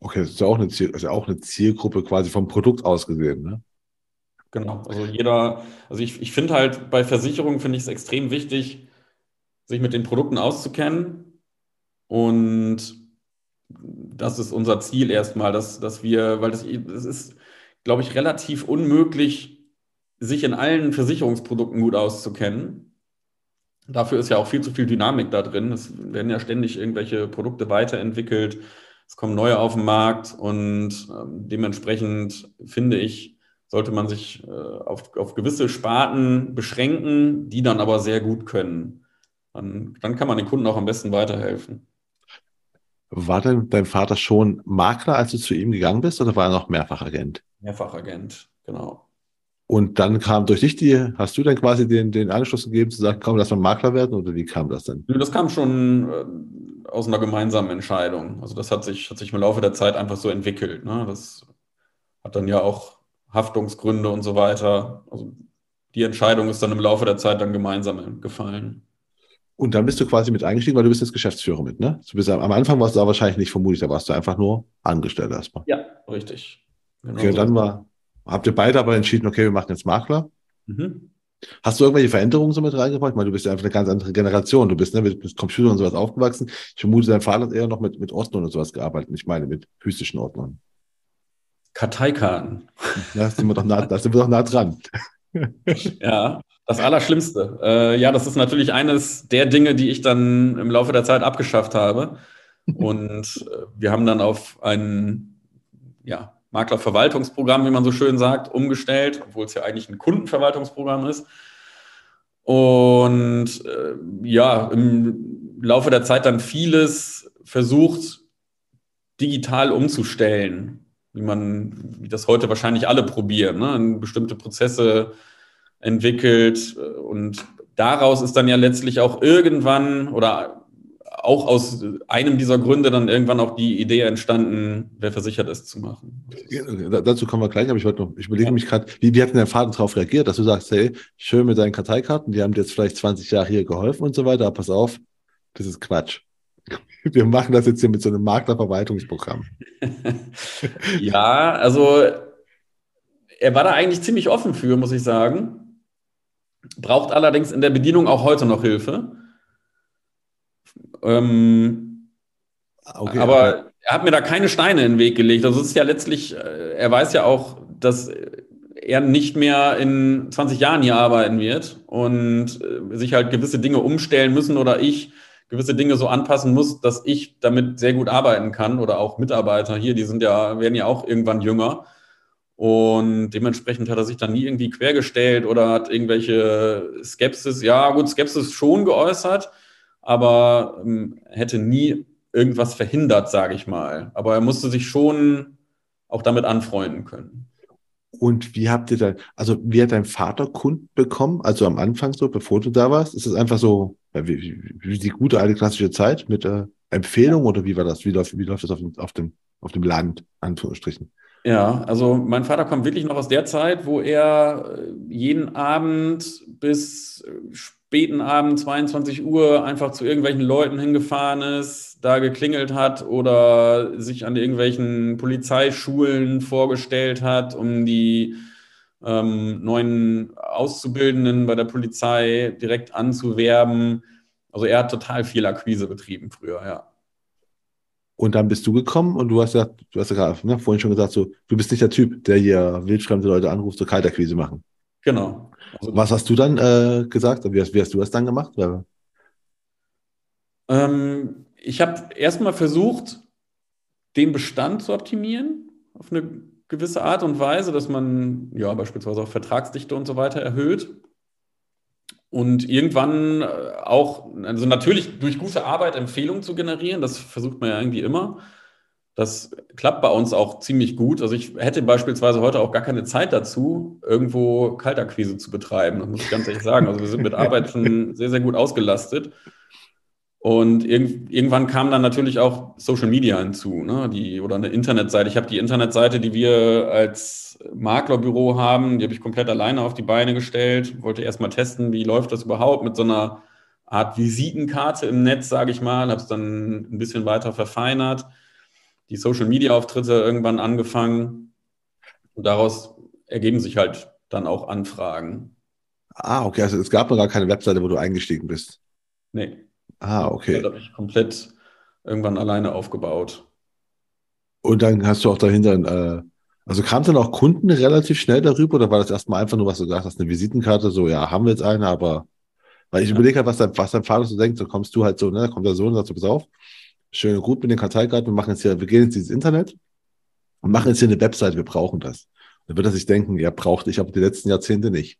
Okay, das ist ja auch eine, Ziel, also auch eine Zielgruppe quasi vom Produkt aus gesehen, ne? Genau, also jeder, also ich, ich finde halt bei Versicherungen finde ich es extrem wichtig, sich mit den Produkten auszukennen. Und das ist unser Ziel erstmal, dass, dass wir, weil das, das ist, glaube ich, relativ unmöglich, sich in allen Versicherungsprodukten gut auszukennen. Dafür ist ja auch viel zu viel Dynamik da drin. Es werden ja ständig irgendwelche Produkte weiterentwickelt. Es kommen neue auf den Markt und ähm, dementsprechend finde ich, sollte man sich äh, auf, auf gewisse Sparten beschränken, die dann aber sehr gut können. Dann, dann kann man den Kunden auch am besten weiterhelfen. War denn dein Vater schon Makler, als du zu ihm gegangen bist, oder war er noch Mehrfachagent? Mehrfachagent, genau. Und dann kam durch dich die, hast du dann quasi den, den Anschluss gegeben, zu sagen, komm, lass mal Makler werden, oder wie kam das denn? Das kam schon äh, aus einer gemeinsamen Entscheidung. Also das hat sich, hat sich im Laufe der Zeit einfach so entwickelt. Ne? Das hat dann ja auch Haftungsgründe und so weiter. Also die Entscheidung ist dann im Laufe der Zeit dann gemeinsam gefallen. Und dann bist du quasi mit eingestiegen, weil du bist jetzt Geschäftsführer mit, ne? Du bist, am Anfang warst du da wahrscheinlich nicht vermutlich, da warst du einfach nur Angestellter erstmal. Ja, richtig. Genau okay, so dann war, habt ihr beide aber entschieden, okay, wir machen jetzt Makler. Mhm. Hast du irgendwelche Veränderungen so mit reingebracht? Ich meine, du bist ja einfach eine ganz andere Generation. Du bist ne, mit, mit Computern und sowas aufgewachsen. Ich vermute, dein Vater hat eher noch mit, mit Ordnern und sowas gearbeitet. Ich meine, mit physischen Ordnern. Karteikarten. Da sind wir doch nah, da sind wir doch nah dran. ja, das Allerschlimmste. Äh, ja, das ist natürlich eines der Dinge, die ich dann im Laufe der Zeit abgeschafft habe. Und äh, wir haben dann auf ein ja, Maklerverwaltungsprogramm, wie man so schön sagt, umgestellt, obwohl es ja eigentlich ein Kundenverwaltungsprogramm ist. Und äh, ja, im Laufe der Zeit dann vieles versucht, digital umzustellen, wie man, wie das heute wahrscheinlich alle probieren, ne? bestimmte Prozesse entwickelt und daraus ist dann ja letztlich auch irgendwann oder auch aus einem dieser Gründe dann irgendwann auch die Idee entstanden, wer versichert ist, zu machen. Ja, dazu kommen wir gleich, aber ich wollte noch, ich überlege ja. mich gerade, wie, wie hat denn dein Vater darauf reagiert, dass du sagst, hey, schön mit deinen Karteikarten, die haben dir jetzt vielleicht 20 Jahre hier geholfen und so weiter, aber pass auf, das ist Quatsch. Wir machen das jetzt hier mit so einem Maklerverwaltungsprogramm. ja, also er war da eigentlich ziemlich offen für, muss ich sagen. Braucht allerdings in der Bedienung auch heute noch Hilfe. Ähm, okay, aber er hat mir da keine Steine in den Weg gelegt. Also es ist ja letztlich, äh, er weiß ja auch, dass er nicht mehr in 20 Jahren hier arbeiten wird und äh, sich halt gewisse Dinge umstellen müssen oder ich gewisse Dinge so anpassen muss, dass ich damit sehr gut arbeiten kann oder auch Mitarbeiter hier, die sind ja, werden ja auch irgendwann jünger. Und dementsprechend hat er sich dann nie irgendwie quergestellt oder hat irgendwelche Skepsis, ja gut, Skepsis schon geäußert, aber ähm, hätte nie irgendwas verhindert, sage ich mal. Aber er musste sich schon auch damit anfreunden können. Und wie habt ihr dann, also wie hat dein Vater Kunden bekommen? Also am Anfang so, bevor du da warst? Ist es einfach so, wie, wie, die gute alte klassische Zeit mit äh, Empfehlung oder wie war das? Wie läuft, wie läuft das auf dem, auf dem, auf dem Land, Anführungsstrichen? Ja, also mein Vater kommt wirklich noch aus der Zeit, wo er äh, jeden Abend bis äh, späten Abend, 22 Uhr, einfach zu irgendwelchen Leuten hingefahren ist, da geklingelt hat oder sich an irgendwelchen Polizeischulen vorgestellt hat, um die ähm, neuen Auszubildenden bei der Polizei direkt anzuwerben. Also er hat total viel Akquise betrieben früher, ja. Und dann bist du gekommen und du hast ja, du hast ja gerade ne, vorhin schon gesagt, so, du bist nicht der Typ, der hier wildfremde Leute anruft, so Kaltakquise machen. Genau. Also, Was hast du dann äh, gesagt? Wie hast, wie hast, du das dann gemacht? Ähm, ich habe erstmal versucht, den Bestand zu optimieren auf eine gewisse Art und Weise, dass man ja beispielsweise auch Vertragsdichte und so weiter erhöht. Und irgendwann äh, auch, also natürlich durch gute Arbeit Empfehlungen zu generieren, das versucht man ja irgendwie immer. Das klappt bei uns auch ziemlich gut. Also ich hätte beispielsweise heute auch gar keine Zeit dazu, irgendwo Kaltakquise zu betreiben. Das muss ich ganz ehrlich sagen. Also wir sind mit Arbeit schon sehr, sehr gut ausgelastet. Und irg irgendwann kam dann natürlich auch Social Media hinzu, ne? die, oder eine Internetseite. Ich habe die Internetseite, die wir als Maklerbüro haben, die habe ich komplett alleine auf die Beine gestellt. Wollte erst mal testen, wie läuft das überhaupt mit so einer Art Visitenkarte im Netz, sage ich mal. Habe es dann ein bisschen weiter verfeinert. Die Social Media Auftritte irgendwann angefangen. Und daraus ergeben sich halt dann auch Anfragen. Ah, okay. Also es gab noch gar keine Webseite, wo du eingestiegen bist. Nee. Ah, okay. Das habe ich komplett irgendwann alleine aufgebaut. Und dann hast du auch dahinter, äh, also kamen dann auch Kunden relativ schnell darüber oder war das erstmal einfach nur, was du gesagt hast, eine Visitenkarte, so, ja, haben wir jetzt eine, aber, weil ich ja. überlege halt, was dein, was dein Vater so denkt, so kommst du halt so, ne, kommt der Sohn und sagt so, pass auf, schön und gut mit den Karteikarten, wir machen jetzt hier, wir gehen jetzt ins Internet und machen jetzt hier eine Website, wir brauchen das. Dann wird er sich denken, ja, braucht ich aber die letzten Jahrzehnte nicht.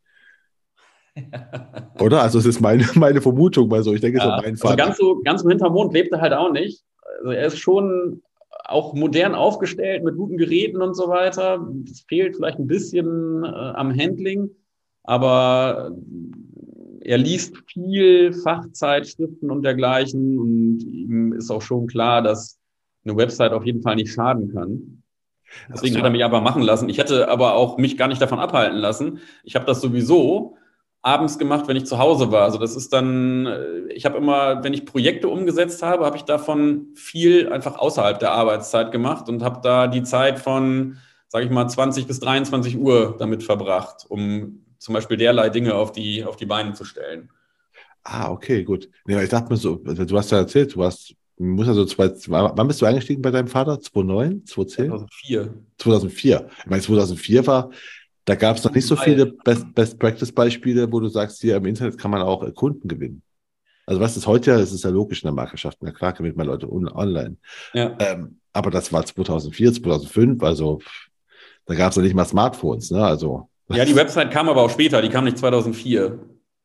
Oder? Also es ist meine, meine Vermutung, weil so, ich denke, ja, so mein Vater. Also ganz so, ganz so hinterm Mond lebt er halt auch nicht. Also er ist schon auch modern aufgestellt mit guten Geräten und so weiter. Es fehlt vielleicht ein bisschen äh, am Handling, aber er liest viel Fachzeitschriften und dergleichen und ihm ist auch schon klar, dass eine Website auf jeden Fall nicht schaden kann. Deswegen hat er mich aber machen lassen. Ich hätte aber auch mich gar nicht davon abhalten lassen. Ich habe das sowieso abends gemacht, wenn ich zu Hause war. Also das ist dann, äh, ich habe immer, wenn ich Projekte umgesetzt habe, habe ich davon viel einfach außerhalb der Arbeitszeit gemacht und habe da die Zeit von, sage ich mal, 20 bis 23 Uhr damit verbracht, um zum Beispiel derlei Dinge auf die, auf die Beine zu stellen. Ah, okay, gut. Nee, ich dachte mir so, also du hast ja erzählt, du hast muss also zwei, wann bist du eingestiegen bei deinem Vater? 2009, 2010? 2004. 2004. Ich meine, 2004 war, da gab es noch nicht so viele Best, Best Practice Beispiele, wo du sagst, hier im Internet kann man auch Kunden gewinnen. Also was ist heute ja, das ist ja logisch in der Markerschaft. Na klar, gewinnt man Leute online. Ja. Ähm, aber das war 2004, 2005, also da gab es ja nicht mal Smartphones, ne? Also. Ja, die Website kam aber auch später, die kam nicht 2004.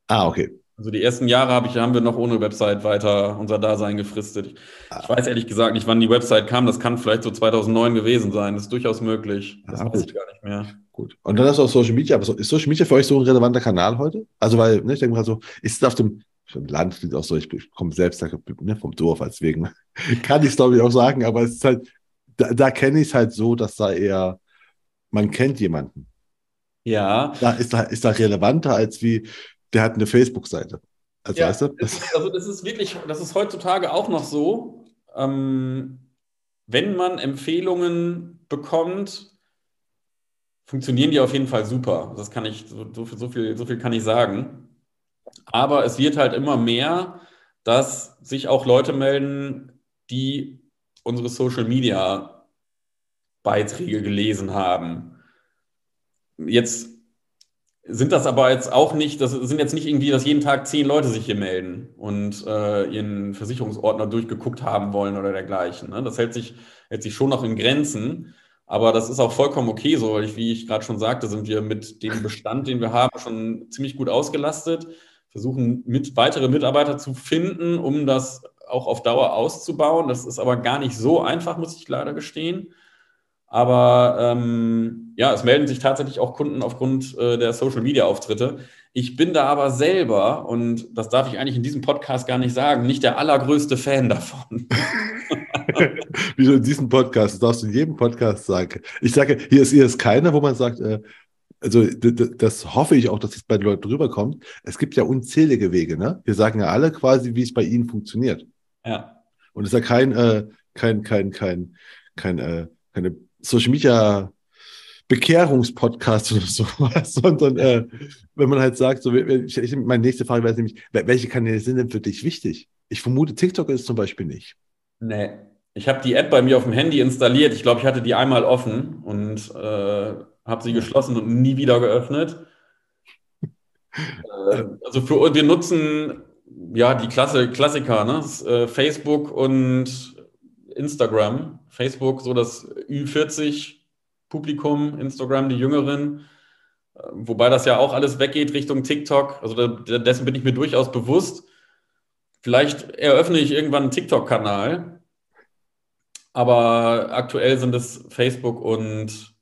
Ah, okay. Also die ersten Jahre hab ich, haben wir noch ohne Website weiter unser Dasein gefristet. Ich, ah. weiß ehrlich gesagt nicht, wann die Website kam. Das kann vielleicht so 2009 gewesen sein. Das ist durchaus möglich. Das ah, weiß ich gar nicht mehr. Gut. Und dann hast du auch Social Media. Aber ist Social Media für euch so ein relevanter Kanal heute? Also, weil, ne, ich denke mal so, ist es auf dem Land klingt auch so, ich komme selbst ne, vom Dorf, deswegen kann ich es glaube ich auch sagen, aber es ist halt, da, da kenne ich es halt so, dass da eher, man kennt jemanden. Ja. Da ist da, ist da relevanter als wie, der hat eine Facebook-Seite. Also, ja, weißt du? das, also das ist wirklich, das ist heutzutage auch noch so, ähm, wenn man Empfehlungen bekommt, funktionieren die auf jeden Fall super. Das kann ich, so, so, viel, so viel kann ich sagen. Aber es wird halt immer mehr, dass sich auch Leute melden, die unsere Social Media Beiträge gelesen haben. Jetzt sind das aber jetzt auch nicht, das sind jetzt nicht irgendwie, dass jeden Tag zehn Leute sich hier melden und äh, ihren Versicherungsordner durchgeguckt haben wollen oder dergleichen. Ne? Das hält sich, hält sich schon noch in Grenzen. Aber das ist auch vollkommen okay so, weil ich, wie ich gerade schon sagte, sind wir mit dem Bestand, den wir haben, schon ziemlich gut ausgelastet. Versuchen mit weitere Mitarbeiter zu finden, um das auch auf Dauer auszubauen. Das ist aber gar nicht so einfach, muss ich leider gestehen. Aber ähm, ja, es melden sich tatsächlich auch Kunden aufgrund äh, der Social-Media-Auftritte. Ich bin da aber selber, und das darf ich eigentlich in diesem Podcast gar nicht sagen, nicht der allergrößte Fan davon. Wieso in diesem Podcast? Das darfst du in jedem Podcast sagen. Ich sage, hier ist, hier ist keiner, wo man sagt, äh, also das hoffe ich auch, dass es bei den Leuten rüberkommt. Es gibt ja unzählige Wege, ne? Wir sagen ja alle quasi, wie es bei ihnen funktioniert. Ja. Und es ist ja kein, äh, kein, kein, kein, kein, äh, keine Social Media Bekehrungspodcast oder sowas, sondern äh, wenn man halt sagt, so, ich, ich, meine nächste Frage wäre nämlich, welche Kanäle sind denn für dich wichtig? Ich vermute, TikTok ist zum Beispiel nicht. Nee. Ich habe die App bei mir auf dem Handy installiert. Ich glaube, ich hatte die einmal offen und äh, habe sie geschlossen und nie wieder geöffnet. äh, also für wir nutzen ja die Klasse, Klassiker, ne? Äh, Facebook und Instagram. Facebook so das Ü40 Publikum, Instagram die Jüngeren. Äh, wobei das ja auch alles weggeht Richtung TikTok. Also dessen bin ich mir durchaus bewusst. Vielleicht eröffne ich irgendwann einen TikTok-Kanal. Aber aktuell sind es Facebook und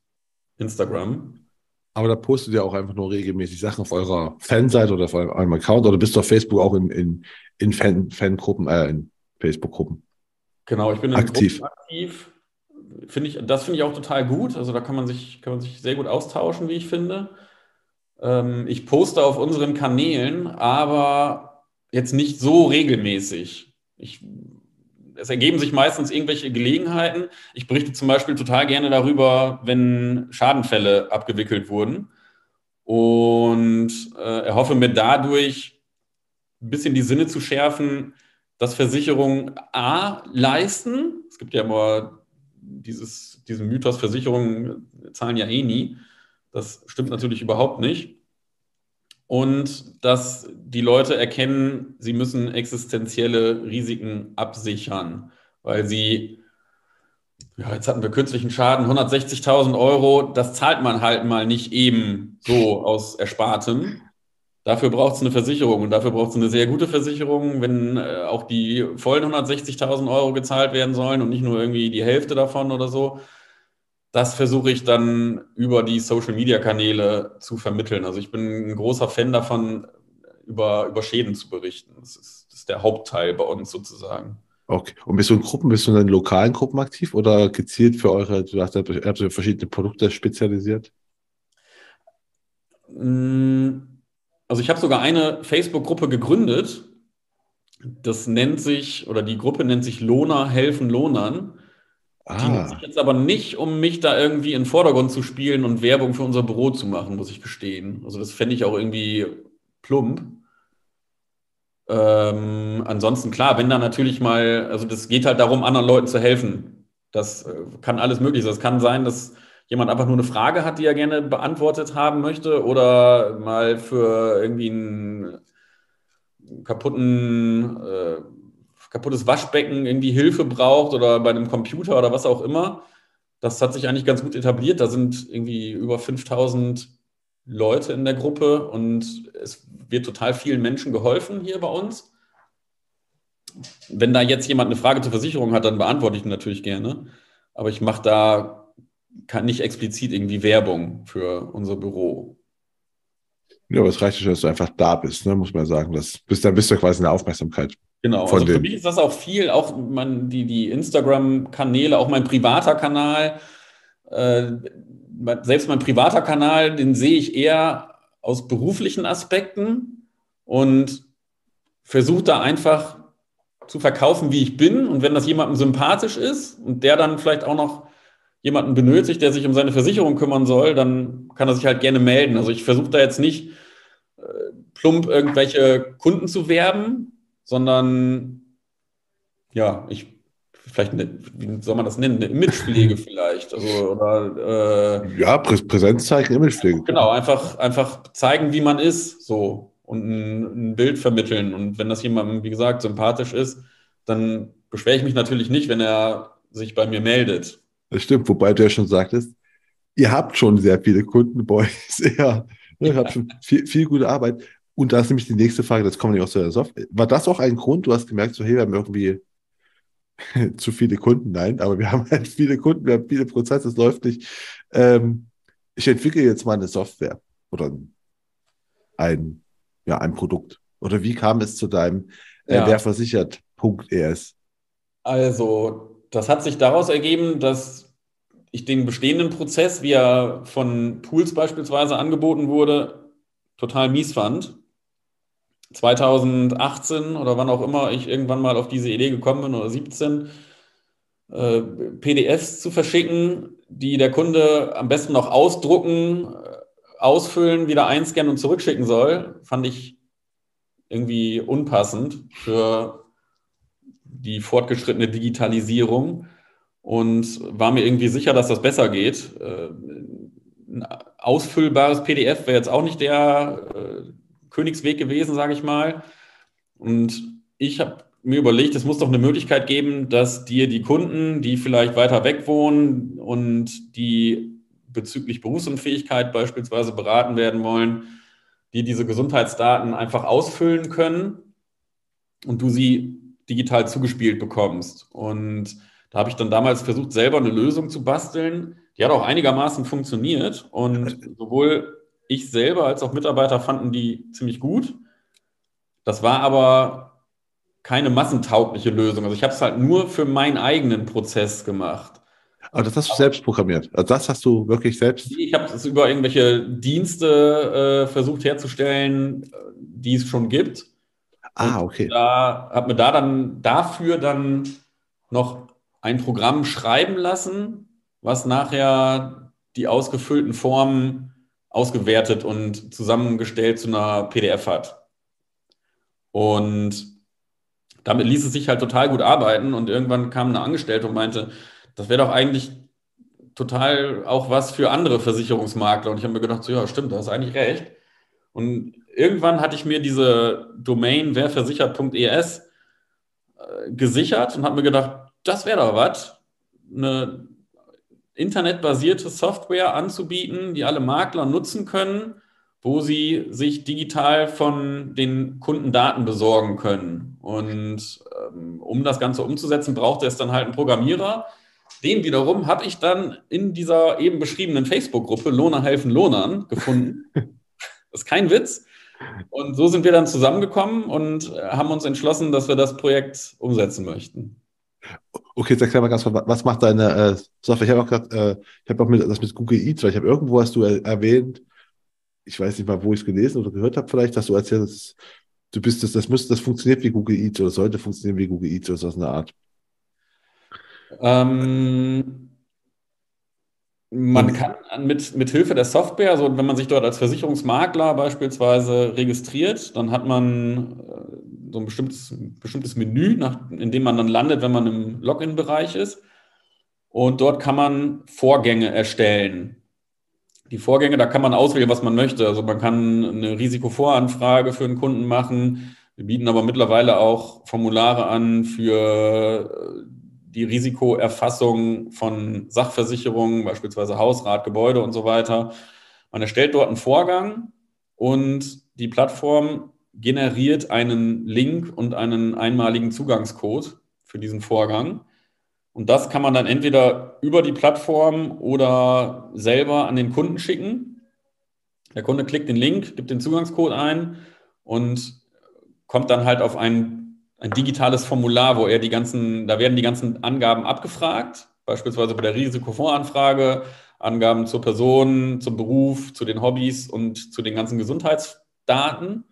Instagram. Aber da postet ihr auch einfach nur regelmäßig Sachen auf eurer Fanseite oder auf eurem Account oder bist du auf Facebook auch in, in, in Fan, Fangruppen, äh, in Facebook-Gruppen? Genau, ich bin in aktiv. aktiv. Finde ich, das finde ich auch total gut. Also da kann man sich, kann man sich sehr gut austauschen, wie ich finde. Ähm, ich poste auf unseren Kanälen, aber jetzt nicht so regelmäßig. Ich es ergeben sich meistens irgendwelche Gelegenheiten. Ich berichte zum Beispiel total gerne darüber, wenn Schadenfälle abgewickelt wurden und äh, erhoffe mir dadurch ein bisschen die Sinne zu schärfen, dass Versicherungen A leisten. Es gibt ja immer dieses, diesen Mythos, Versicherungen zahlen ja eh nie. Das stimmt natürlich überhaupt nicht und dass die Leute erkennen, sie müssen existenzielle Risiken absichern, weil sie, ja, jetzt hatten wir künstlichen Schaden, 160.000 Euro, das zahlt man halt mal nicht eben so aus Erspartem. Dafür braucht es eine Versicherung und dafür braucht es eine sehr gute Versicherung, wenn äh, auch die vollen 160.000 Euro gezahlt werden sollen und nicht nur irgendwie die Hälfte davon oder so das versuche ich dann über die Social-Media-Kanäle zu vermitteln. Also ich bin ein großer Fan davon, über, über Schäden zu berichten. Das ist, das ist der Hauptteil bei uns sozusagen. Okay. Und bist du in Gruppen, bist du in den lokalen Gruppen aktiv oder gezielt für eure, du hast ja verschiedene Produkte spezialisiert? Mm, also ich habe sogar eine Facebook-Gruppe gegründet. Das nennt sich, oder die Gruppe nennt sich Lohner helfen Lohnern. Ah. Die nutze ich jetzt aber nicht, um mich da irgendwie in den Vordergrund zu spielen und Werbung für unser Büro zu machen, muss ich gestehen. Also das fände ich auch irgendwie plump. Ähm, ansonsten klar, wenn da natürlich mal, also das geht halt darum, anderen Leuten zu helfen. Das äh, kann alles möglich sein. Es kann sein, dass jemand einfach nur eine Frage hat, die er gerne beantwortet haben möchte oder mal für irgendwie einen kaputten, äh, kaputtes Waschbecken irgendwie Hilfe braucht oder bei einem Computer oder was auch immer. Das hat sich eigentlich ganz gut etabliert. Da sind irgendwie über 5000 Leute in der Gruppe und es wird total vielen Menschen geholfen hier bei uns. Wenn da jetzt jemand eine Frage zur Versicherung hat, dann beantworte ich ihn natürlich gerne. Aber ich mache da nicht explizit irgendwie Werbung für unser Büro. Ja, aber es reicht schon, dass du einfach da bist, ne, muss man sagen. Das bist, dann bist du quasi eine Aufmerksamkeit. Genau, also für mich ist das auch viel, auch man, die, die Instagram-Kanäle, auch mein privater Kanal. Äh, selbst mein privater Kanal, den sehe ich eher aus beruflichen Aspekten und versuche da einfach zu verkaufen, wie ich bin. Und wenn das jemandem sympathisch ist und der dann vielleicht auch noch jemanden benötigt, der sich um seine Versicherung kümmern soll, dann kann er sich halt gerne melden. Also ich versuche da jetzt nicht äh, plump irgendwelche Kunden zu werben, sondern ja, ich vielleicht eine, wie soll man das nennen, eine Imagepflege vielleicht. Also, oder, äh, ja, Prä Präsenz zeigen, Imagepflege. Genau, einfach, einfach zeigen, wie man ist, so und ein, ein, Bild vermitteln. Und wenn das jemandem, wie gesagt, sympathisch ist, dann beschwere ich mich natürlich nicht, wenn er sich bei mir meldet. Das stimmt, wobei du ja schon sagtest, ihr habt schon sehr viele Kunden bei euch. Ja, ihr habt schon viel, viel gute Arbeit. Und da ist nämlich die nächste Frage, das kommt nicht aus der Software. War das auch ein Grund? Du hast gemerkt, so, hey, wir haben irgendwie zu viele Kunden, nein, aber wir haben halt viele Kunden, wir haben viele Prozesse, es läuft nicht. Ähm, ich entwickle jetzt mal eine Software oder ein, ja, ein Produkt. Oder wie kam es zu deinem äh, ja. Versichert.es? Also, das hat sich daraus ergeben, dass ich den bestehenden Prozess, wie er von Pools beispielsweise angeboten wurde, total mies fand. 2018 oder wann auch immer ich irgendwann mal auf diese Idee gekommen bin oder 17, äh, PDFs zu verschicken, die der Kunde am besten noch ausdrucken, äh, ausfüllen, wieder einscannen und zurückschicken soll, fand ich irgendwie unpassend für die fortgeschrittene Digitalisierung und war mir irgendwie sicher, dass das besser geht. Äh, ein ausfüllbares PDF wäre jetzt auch nicht der äh, Königsweg gewesen, sage ich mal. Und ich habe mir überlegt, es muss doch eine Möglichkeit geben, dass dir die Kunden, die vielleicht weiter weg wohnen und die bezüglich Berufsunfähigkeit beispielsweise beraten werden wollen, die diese Gesundheitsdaten einfach ausfüllen können und du sie digital zugespielt bekommst. Und da habe ich dann damals versucht, selber eine Lösung zu basteln. Die hat auch einigermaßen funktioniert und sowohl ich selber als auch Mitarbeiter fanden die ziemlich gut. Das war aber keine massentaugliche Lösung. Also ich habe es halt nur für meinen eigenen Prozess gemacht. Aber das hast du selbst programmiert. Also das hast du wirklich selbst. Ich habe es über irgendwelche Dienste äh, versucht herzustellen, die es schon gibt. Ah, okay. Da habe mir da dann dafür dann noch ein Programm schreiben lassen, was nachher die ausgefüllten Formen ausgewertet und zusammengestellt zu einer PDF hat. Und damit ließ es sich halt total gut arbeiten und irgendwann kam eine Angestellte und meinte, das wäre doch eigentlich total auch was für andere Versicherungsmakler. Und ich habe mir gedacht, so, ja, stimmt, da hast eigentlich recht. Und irgendwann hatte ich mir diese Domain werversichert.es äh, gesichert und habe mir gedacht, das wäre doch was. Eine internetbasierte Software anzubieten, die alle Makler nutzen können, wo sie sich digital von den Kunden Daten besorgen können. Und ähm, um das Ganze umzusetzen, brauchte es dann halt einen Programmierer. Den wiederum habe ich dann in dieser eben beschriebenen Facebook-Gruppe Lohner helfen Lohnern gefunden. das ist kein Witz. Und so sind wir dann zusammengekommen und haben uns entschlossen, dass wir das Projekt umsetzen möchten. Okay, jetzt erklär mal ganz kurz, was macht deine äh, Software? Ich habe auch gesagt, äh, ich habe auch mit, das mit Google Eats, weil ich habe irgendwo hast du erwähnt, ich weiß nicht mal, wo ich es gelesen oder gehört habe, vielleicht, dass du erzählst, du bist das, das müsste, das funktioniert wie Google Eats oder sollte funktionieren wie Google Eats oder so aus einer Art. Ähm, man kann mit, mit Hilfe der Software, also wenn man sich dort als Versicherungsmakler beispielsweise registriert, dann hat man äh, so ein bestimmtes, bestimmtes Menü, nach, in dem man dann landet, wenn man im Login-Bereich ist. Und dort kann man Vorgänge erstellen. Die Vorgänge, da kann man auswählen, was man möchte. Also man kann eine Risikovoranfrage für einen Kunden machen. Wir bieten aber mittlerweile auch Formulare an für die Risikoerfassung von Sachversicherungen, beispielsweise Hausrat, Gebäude und so weiter. Man erstellt dort einen Vorgang und die Plattform generiert einen Link und einen einmaligen Zugangscode für diesen Vorgang. Und das kann man dann entweder über die Plattform oder selber an den Kunden schicken. Der Kunde klickt den Link, gibt den Zugangscode ein und kommt dann halt auf ein, ein digitales Formular, wo er die ganzen, da werden die ganzen Angaben abgefragt, beispielsweise bei der Risikovoranfrage, Angaben zur Person, zum Beruf, zu den Hobbys und zu den ganzen Gesundheitsdaten.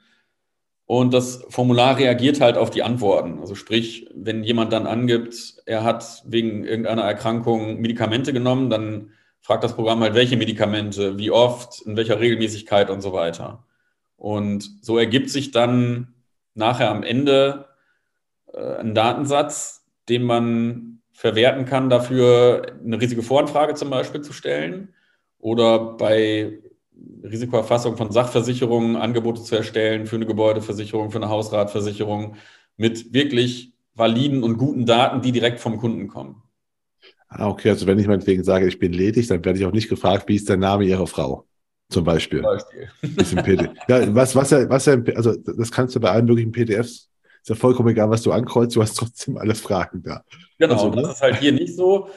Und das Formular reagiert halt auf die Antworten. Also sprich, wenn jemand dann angibt, er hat wegen irgendeiner Erkrankung Medikamente genommen, dann fragt das Programm halt, welche Medikamente, wie oft, in welcher Regelmäßigkeit und so weiter. Und so ergibt sich dann nachher am Ende äh, ein Datensatz, den man verwerten kann, dafür eine Risikovoranfrage zum Beispiel zu stellen oder bei Risikoerfassung von Sachversicherungen Angebote zu erstellen für eine Gebäudeversicherung, für eine Hausratversicherung mit wirklich validen und guten Daten, die direkt vom Kunden kommen. Ah, okay, also wenn ich meinetwegen sage, ich bin ledig, dann werde ich auch nicht gefragt, wie ist der Name Ihrer Frau? Zum Beispiel. Zum Beispiel. ja, was, was ja, was ja, also das kannst du bei allen möglichen PDFs, ist ja vollkommen egal, was du ankreuzt, du hast trotzdem alle Fragen da. Genau, also, das ne? ist halt hier nicht so.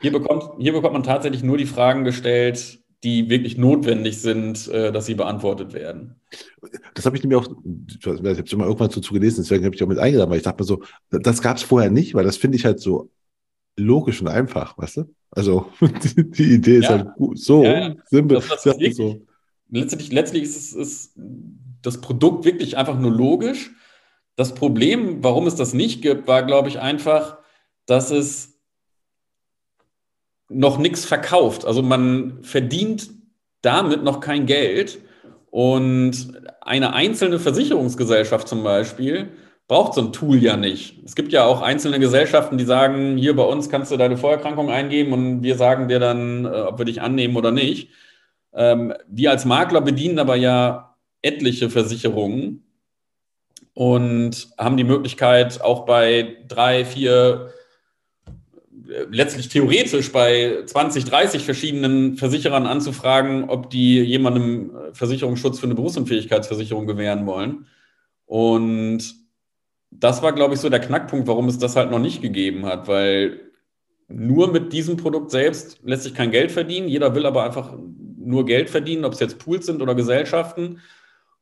Hier bekommt, hier bekommt man tatsächlich nur die Fragen gestellt, die wirklich notwendig sind, äh, dass sie beantwortet werden. Das habe ich nämlich auch, ich habe es immer irgendwann dazu gelesen, deswegen habe ich auch mit eingeladen, weil ich dachte mir so, das gab es vorher nicht, weil das finde ich halt so logisch und einfach, weißt du? Also die, die Idee ist ja. halt gut, so ja, ja. simpel. Das, das wirklich, so. Letztlich, letztlich ist, es, ist das Produkt wirklich einfach nur logisch. Das Problem, warum es das nicht gibt, war, glaube ich, einfach, dass es noch nichts verkauft. Also man verdient damit noch kein Geld. Und eine einzelne Versicherungsgesellschaft zum Beispiel braucht so ein Tool ja nicht. Es gibt ja auch einzelne Gesellschaften, die sagen, hier bei uns kannst du deine Vorerkrankung eingeben und wir sagen dir dann, äh, ob wir dich annehmen oder nicht. Ähm, wir als Makler bedienen aber ja etliche Versicherungen und haben die Möglichkeit, auch bei drei, vier letztlich theoretisch bei 20, 30 verschiedenen Versicherern anzufragen, ob die jemandem äh, Versicherungsschutz für eine Berufsunfähigkeitsversicherung gewähren wollen. Und das war, glaube ich, so der Knackpunkt, warum es das halt noch nicht gegeben hat, weil nur mit diesem Produkt selbst lässt sich kein Geld verdienen. Jeder will aber einfach nur Geld verdienen, ob es jetzt Pools sind oder Gesellschaften.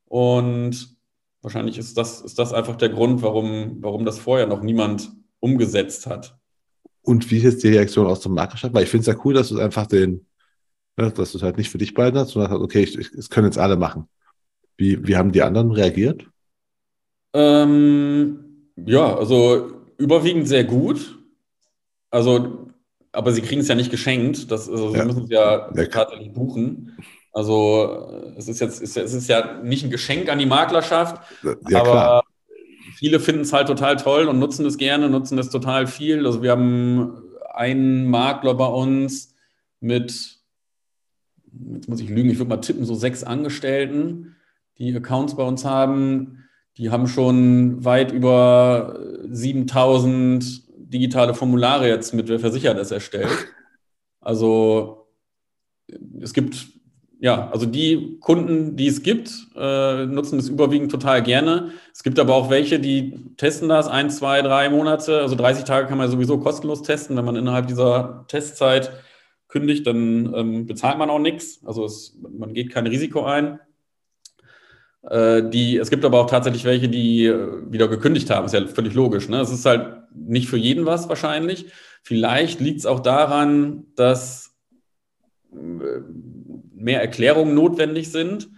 Und wahrscheinlich ist das, ist das einfach der Grund, warum, warum das vorher noch niemand umgesetzt hat. Und wie ist jetzt die Reaktion aus dem Marktgeschäft? Weil ich finde es ja cool, dass du einfach den, ne, dass du es halt nicht für dich behalten hast, sondern okay, ich, ich, es können jetzt alle machen. Wie, wie haben die anderen reagiert? Ähm, ja, also überwiegend sehr gut. Also, aber sie kriegen es ja nicht geschenkt. Das, also sie ja. müssen es ja tatsächlich buchen. Also es ist jetzt, es ist ja nicht ein Geschenk an die Maklerschaft, ja, aber klar viele finden es halt total toll und nutzen es gerne, nutzen es total viel. Also wir haben einen Makler bei uns mit, jetzt muss ich lügen, ich würde mal tippen, so sechs Angestellten, die Accounts bei uns haben. Die haben schon weit über 7000 digitale Formulare jetzt mit Wer versichert ist erstellt. Also es gibt ja, also die Kunden, die es gibt, äh, nutzen es überwiegend total gerne. Es gibt aber auch welche, die testen das ein, zwei, drei Monate. Also 30 Tage kann man sowieso kostenlos testen. Wenn man innerhalb dieser Testzeit kündigt, dann ähm, bezahlt man auch nichts. Also es, man geht kein Risiko ein. Äh, die, es gibt aber auch tatsächlich welche, die äh, wieder gekündigt haben. Ist ja völlig logisch. Ne? Es ist halt nicht für jeden was wahrscheinlich. Vielleicht liegt es auch daran, dass äh, mehr Erklärungen notwendig sind.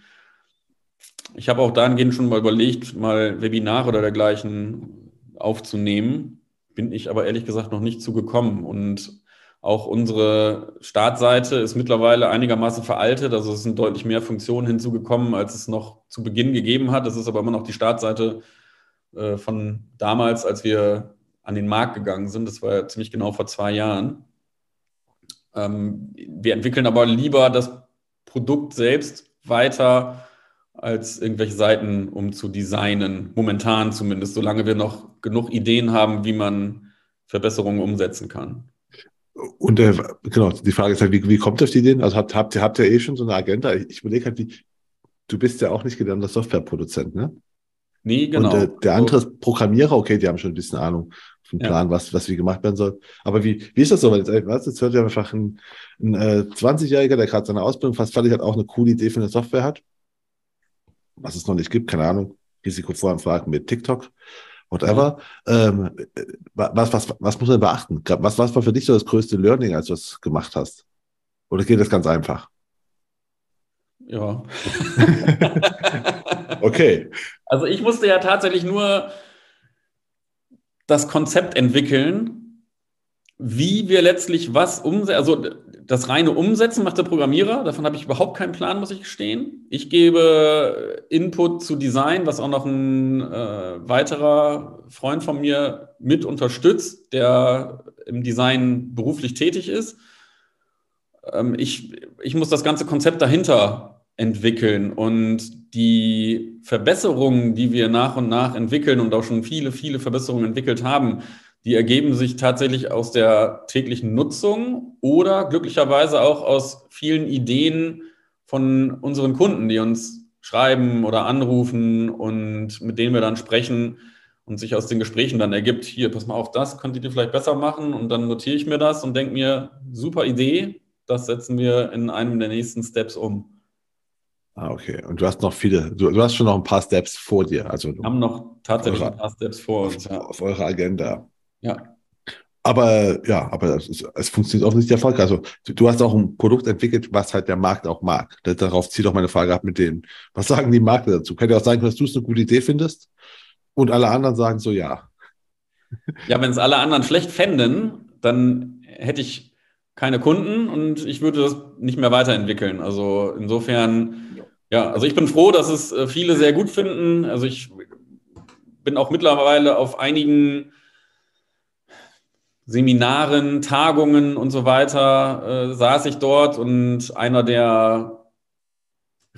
Ich habe auch dahingehend schon mal überlegt, mal Webinare oder dergleichen aufzunehmen. Bin ich aber ehrlich gesagt noch nicht zugekommen. Und auch unsere Startseite ist mittlerweile einigermaßen veraltet. Also es sind deutlich mehr Funktionen hinzugekommen, als es noch zu Beginn gegeben hat. Es ist aber immer noch die Startseite äh, von damals, als wir an den Markt gegangen sind. Das war ja ziemlich genau vor zwei Jahren. Ähm, wir entwickeln aber lieber das Produkt selbst weiter als irgendwelche Seiten, um zu designen, momentan zumindest, solange wir noch genug Ideen haben, wie man Verbesserungen umsetzen kann. Und äh, genau, die Frage ist halt, wie, wie kommt ihr auf die Ideen? Also habt, habt, ihr, habt ihr eh schon so eine Agenda? Ich, ich überlege halt, wie, du bist ja auch nicht gelernter Softwareproduzent, ne? Nee, genau. Und äh, der andere ist Programmierer, okay, die haben schon ein bisschen Ahnung Plan, ja. was, was wie gemacht werden soll. Aber wie, wie ist das so? Weil jetzt, was, jetzt hört ja einfach ein, ein äh, 20-Jähriger, der gerade seine Ausbildung fast fertig hat, auch eine coole Idee für eine Software hat. Was es noch nicht gibt, keine Ahnung. Risikovoranfragen mit TikTok, whatever. Ja. Ähm, was, was, was muss man beachten? Was, was war für dich so das größte Learning, als du das gemacht hast? Oder geht das ganz einfach? Ja. okay. Also ich musste ja tatsächlich nur das Konzept entwickeln, wie wir letztlich was umsetzen. Also das reine Umsetzen macht der Programmierer. Davon habe ich überhaupt keinen Plan, muss ich gestehen. Ich gebe Input zu Design, was auch noch ein äh, weiterer Freund von mir mit unterstützt, der im Design beruflich tätig ist. Ähm, ich, ich muss das ganze Konzept dahinter entwickeln. Und die Verbesserungen, die wir nach und nach entwickeln und auch schon viele, viele Verbesserungen entwickelt haben, die ergeben sich tatsächlich aus der täglichen Nutzung oder glücklicherweise auch aus vielen Ideen von unseren Kunden, die uns schreiben oder anrufen und mit denen wir dann sprechen und sich aus den Gesprächen dann ergibt, hier, pass mal auf, das könntet ihr vielleicht besser machen und dann notiere ich mir das und denke mir, super Idee, das setzen wir in einem der nächsten Steps um. Ah, okay. Und du hast noch viele, du, du hast schon noch ein paar Steps vor dir. Also wir haben noch tatsächlich eure, ein paar Steps vor uns. Ja. Auf eurer Agenda. Ja. Aber ja, aber es, es funktioniert offensichtlich erfolgreich. Also du, du, hast auch ein Produkt entwickelt, was halt der Markt auch mag. Darauf zieht auch meine Frage ab mit denen. Was sagen die Makler dazu? Könnte auch sein, dass du es eine gute Idee findest und alle anderen sagen so ja. Ja, wenn es alle anderen schlecht fänden, dann hätte ich keine Kunden und ich würde das nicht mehr weiterentwickeln. Also insofern ja, also ich bin froh, dass es äh, viele sehr gut finden. Also ich bin auch mittlerweile auf einigen Seminaren, Tagungen und so weiter, äh, saß ich dort und einer der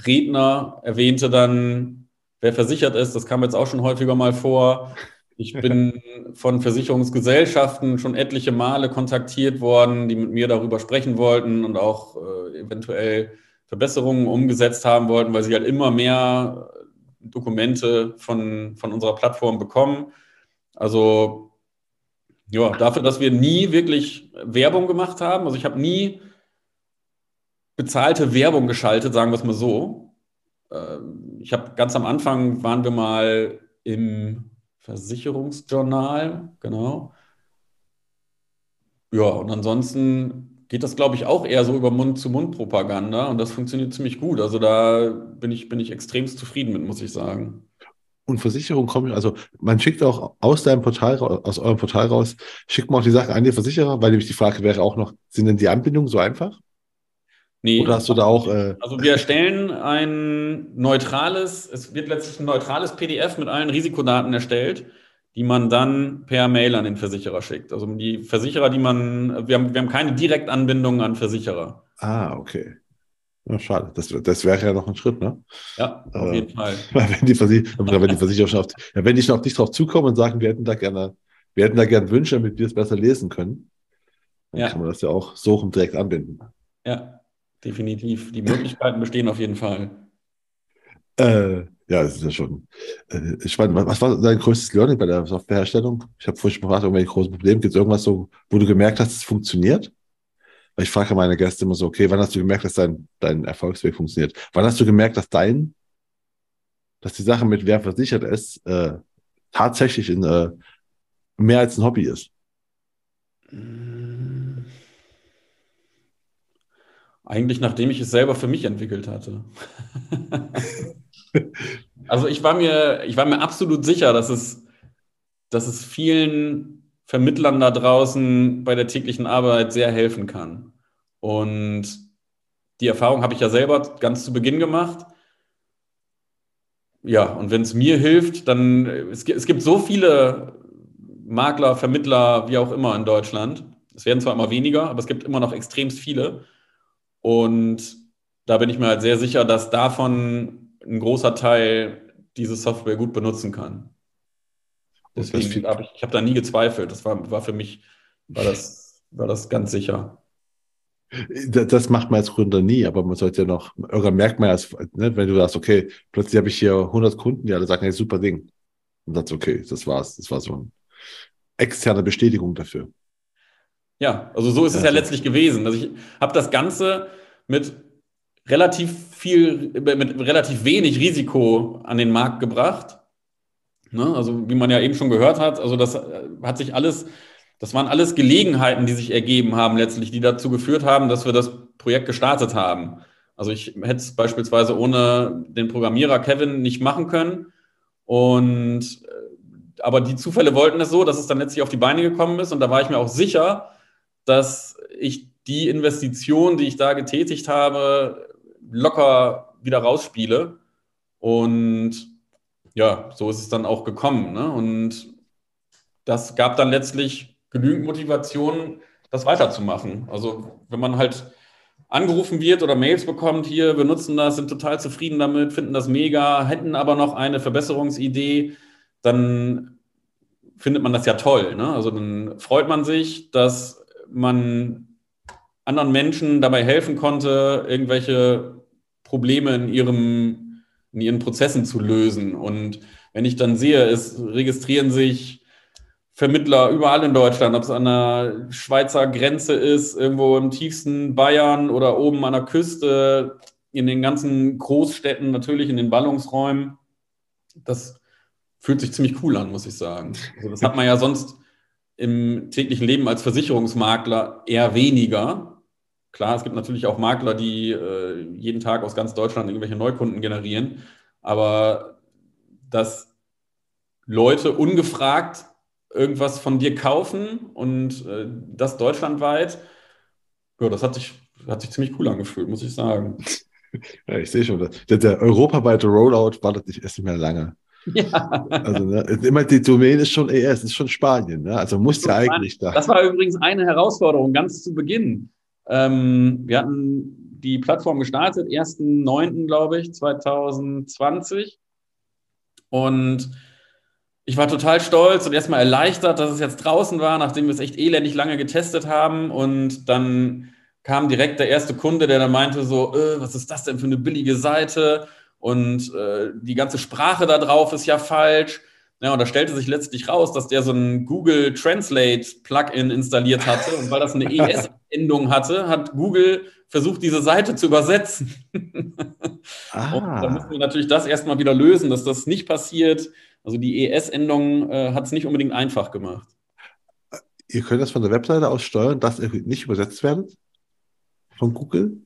Redner erwähnte dann, wer versichert ist. Das kam jetzt auch schon häufiger mal vor. Ich bin von Versicherungsgesellschaften schon etliche Male kontaktiert worden, die mit mir darüber sprechen wollten und auch äh, eventuell Verbesserungen umgesetzt haben wollten, weil sie halt immer mehr Dokumente von, von unserer Plattform bekommen. Also ja, dafür, dass wir nie wirklich Werbung gemacht haben. Also ich habe nie bezahlte Werbung geschaltet, sagen wir es mal so. Ähm, ich habe ganz am Anfang waren wir mal im Versicherungsjournal, genau. Ja, und ansonsten geht das, glaube ich, auch eher so über Mund-zu-Mund-Propaganda und das funktioniert ziemlich gut. Also da bin ich, bin ich extremst zufrieden mit, muss ich sagen. Und Versicherung kommen, also man schickt auch aus deinem Portal, aus eurem Portal raus, schickt man auch die Sachen an die Versicherer, weil nämlich die Frage wäre auch noch, sind denn die Anbindungen so einfach? Nee. Oder hast du da auch. Äh also wir erstellen ein neutrales, es wird letztlich ein neutrales PDF mit allen Risikodaten erstellt die man dann per Mail an den Versicherer schickt. Also die Versicherer, die man, wir haben, wir haben keine Direktanbindung an Versicherer. Ah, okay. Ja, schade. Das, das wäre ja noch ein Schritt, ne? Ja, auf äh, jeden Fall. Wenn die, Versicher wenn die Versicherer schon auf, ja, wenn die schon auf dich drauf zukommen und sagen, wir hätten da gerne, wir hätten da gerne Wünsche, damit wir es besser lesen können, dann ja. kann man das ja auch so direkt anbinden. Ja, definitiv. Die Möglichkeiten bestehen auf jeden Fall. Äh, ja, das ist ja schon. Äh, ich meine, was war dein größtes Learning bei der Softwareherstellung? Ich habe vorhin schon gefragt, irgendwelche großen Probleme. Gibt es irgendwas so, wo du gemerkt hast, es funktioniert? Weil ich frage meine Gäste immer so, okay, wann hast du gemerkt, dass dein, dein Erfolgsweg funktioniert? Wann hast du gemerkt, dass dein, dass die Sache mit wer versichert ist, äh, tatsächlich in, äh, mehr als ein Hobby ist? Eigentlich, nachdem ich es selber für mich entwickelt hatte. Also ich war mir, ich war mir absolut sicher, dass es, dass es vielen Vermittlern da draußen bei der täglichen Arbeit sehr helfen kann. Und die Erfahrung habe ich ja selber ganz zu Beginn gemacht. ja, und wenn es mir hilft, dann, es gibt, es gibt so viele Makler, Vermittler, wie auch immer in Deutschland. Es werden zwar immer weniger, aber es gibt immer noch extremst viele. Und da bin ich mir halt sehr sicher, dass davon ein großer Teil diese Software gut benutzen kann. Deswegen habe ich, ich habe da nie gezweifelt. Das war, war für mich, war das, war das ganz sicher. Das macht man als Gründer nie, aber man sollte ja noch, irgendwann merkt man ja, ne, wenn du sagst, okay, plötzlich habe ich hier 100 Kunden, die alle sagen, hey, super Ding. Und sagst, okay, das war's. Das war so eine externe Bestätigung dafür. Ja, also so ist es ja, letztlich gewesen. Also ich habe das Ganze mit relativ viel, mit relativ wenig Risiko an den Markt gebracht. Ne? Also wie man ja eben schon gehört hat, also das hat sich alles das waren alles Gelegenheiten, die sich ergeben haben letztlich, die dazu geführt haben, dass wir das Projekt gestartet haben. Also ich hätte es beispielsweise ohne den Programmierer Kevin nicht machen können. Und äh, aber die Zufälle wollten es so, dass es dann letztlich auf die Beine gekommen ist. Und da war ich mir auch sicher, dass ich die Investition, die ich da getätigt habe, locker wieder rausspiele. Und ja, so ist es dann auch gekommen. Ne? Und das gab dann letztlich genügend Motivation, das weiterzumachen. Also wenn man halt angerufen wird oder Mails bekommt, hier, wir nutzen das, sind total zufrieden damit, finden das mega, hätten aber noch eine Verbesserungsidee, dann findet man das ja toll. Ne? Also dann freut man sich, dass man anderen Menschen dabei helfen konnte, irgendwelche Probleme in, ihrem, in ihren Prozessen zu lösen. Und wenn ich dann sehe, es registrieren sich Vermittler überall in Deutschland, ob es an der Schweizer Grenze ist, irgendwo im tiefsten Bayern oder oben an der Küste, in den ganzen Großstädten, natürlich in den Ballungsräumen. Das fühlt sich ziemlich cool an, muss ich sagen. Also das hat man ja sonst im täglichen Leben als Versicherungsmakler eher weniger. Klar, es gibt natürlich auch Makler, die äh, jeden Tag aus ganz Deutschland irgendwelche Neukunden generieren, aber dass Leute ungefragt irgendwas von dir kaufen und äh, das deutschlandweit. Ja, das hat sich, hat sich ziemlich cool angefühlt, muss ich sagen. Ja, ich sehe schon. Der, der europaweite Rollout wartet nicht erst nicht mehr lange. Ja. Also, ne, immer die Domain ist schon ES, ist schon Spanien. Ne? Also muss ja eigentlich da. Das war übrigens eine Herausforderung ganz zu Beginn. Ähm, wir hatten die Plattform gestartet, 1.9., glaube ich, 2020. Und ich war total stolz und erstmal erleichtert, dass es jetzt draußen war, nachdem wir es echt elendig lange getestet haben. Und dann kam direkt der erste Kunde, der dann meinte so, äh, was ist das denn für eine billige Seite? Und äh, die ganze Sprache da drauf ist ja falsch. Ja, und da stellte sich letztlich raus, dass der so ein Google Translate Plugin installiert hatte. Und weil das eine ES-Endung hatte, hat Google versucht, diese Seite zu übersetzen. ah. Und da mussten wir natürlich das erstmal wieder lösen, dass das nicht passiert. Also die ES-Endung äh, hat es nicht unbedingt einfach gemacht. Ihr könnt das von der Webseite aus steuern, dass nicht übersetzt werdet? Von Google?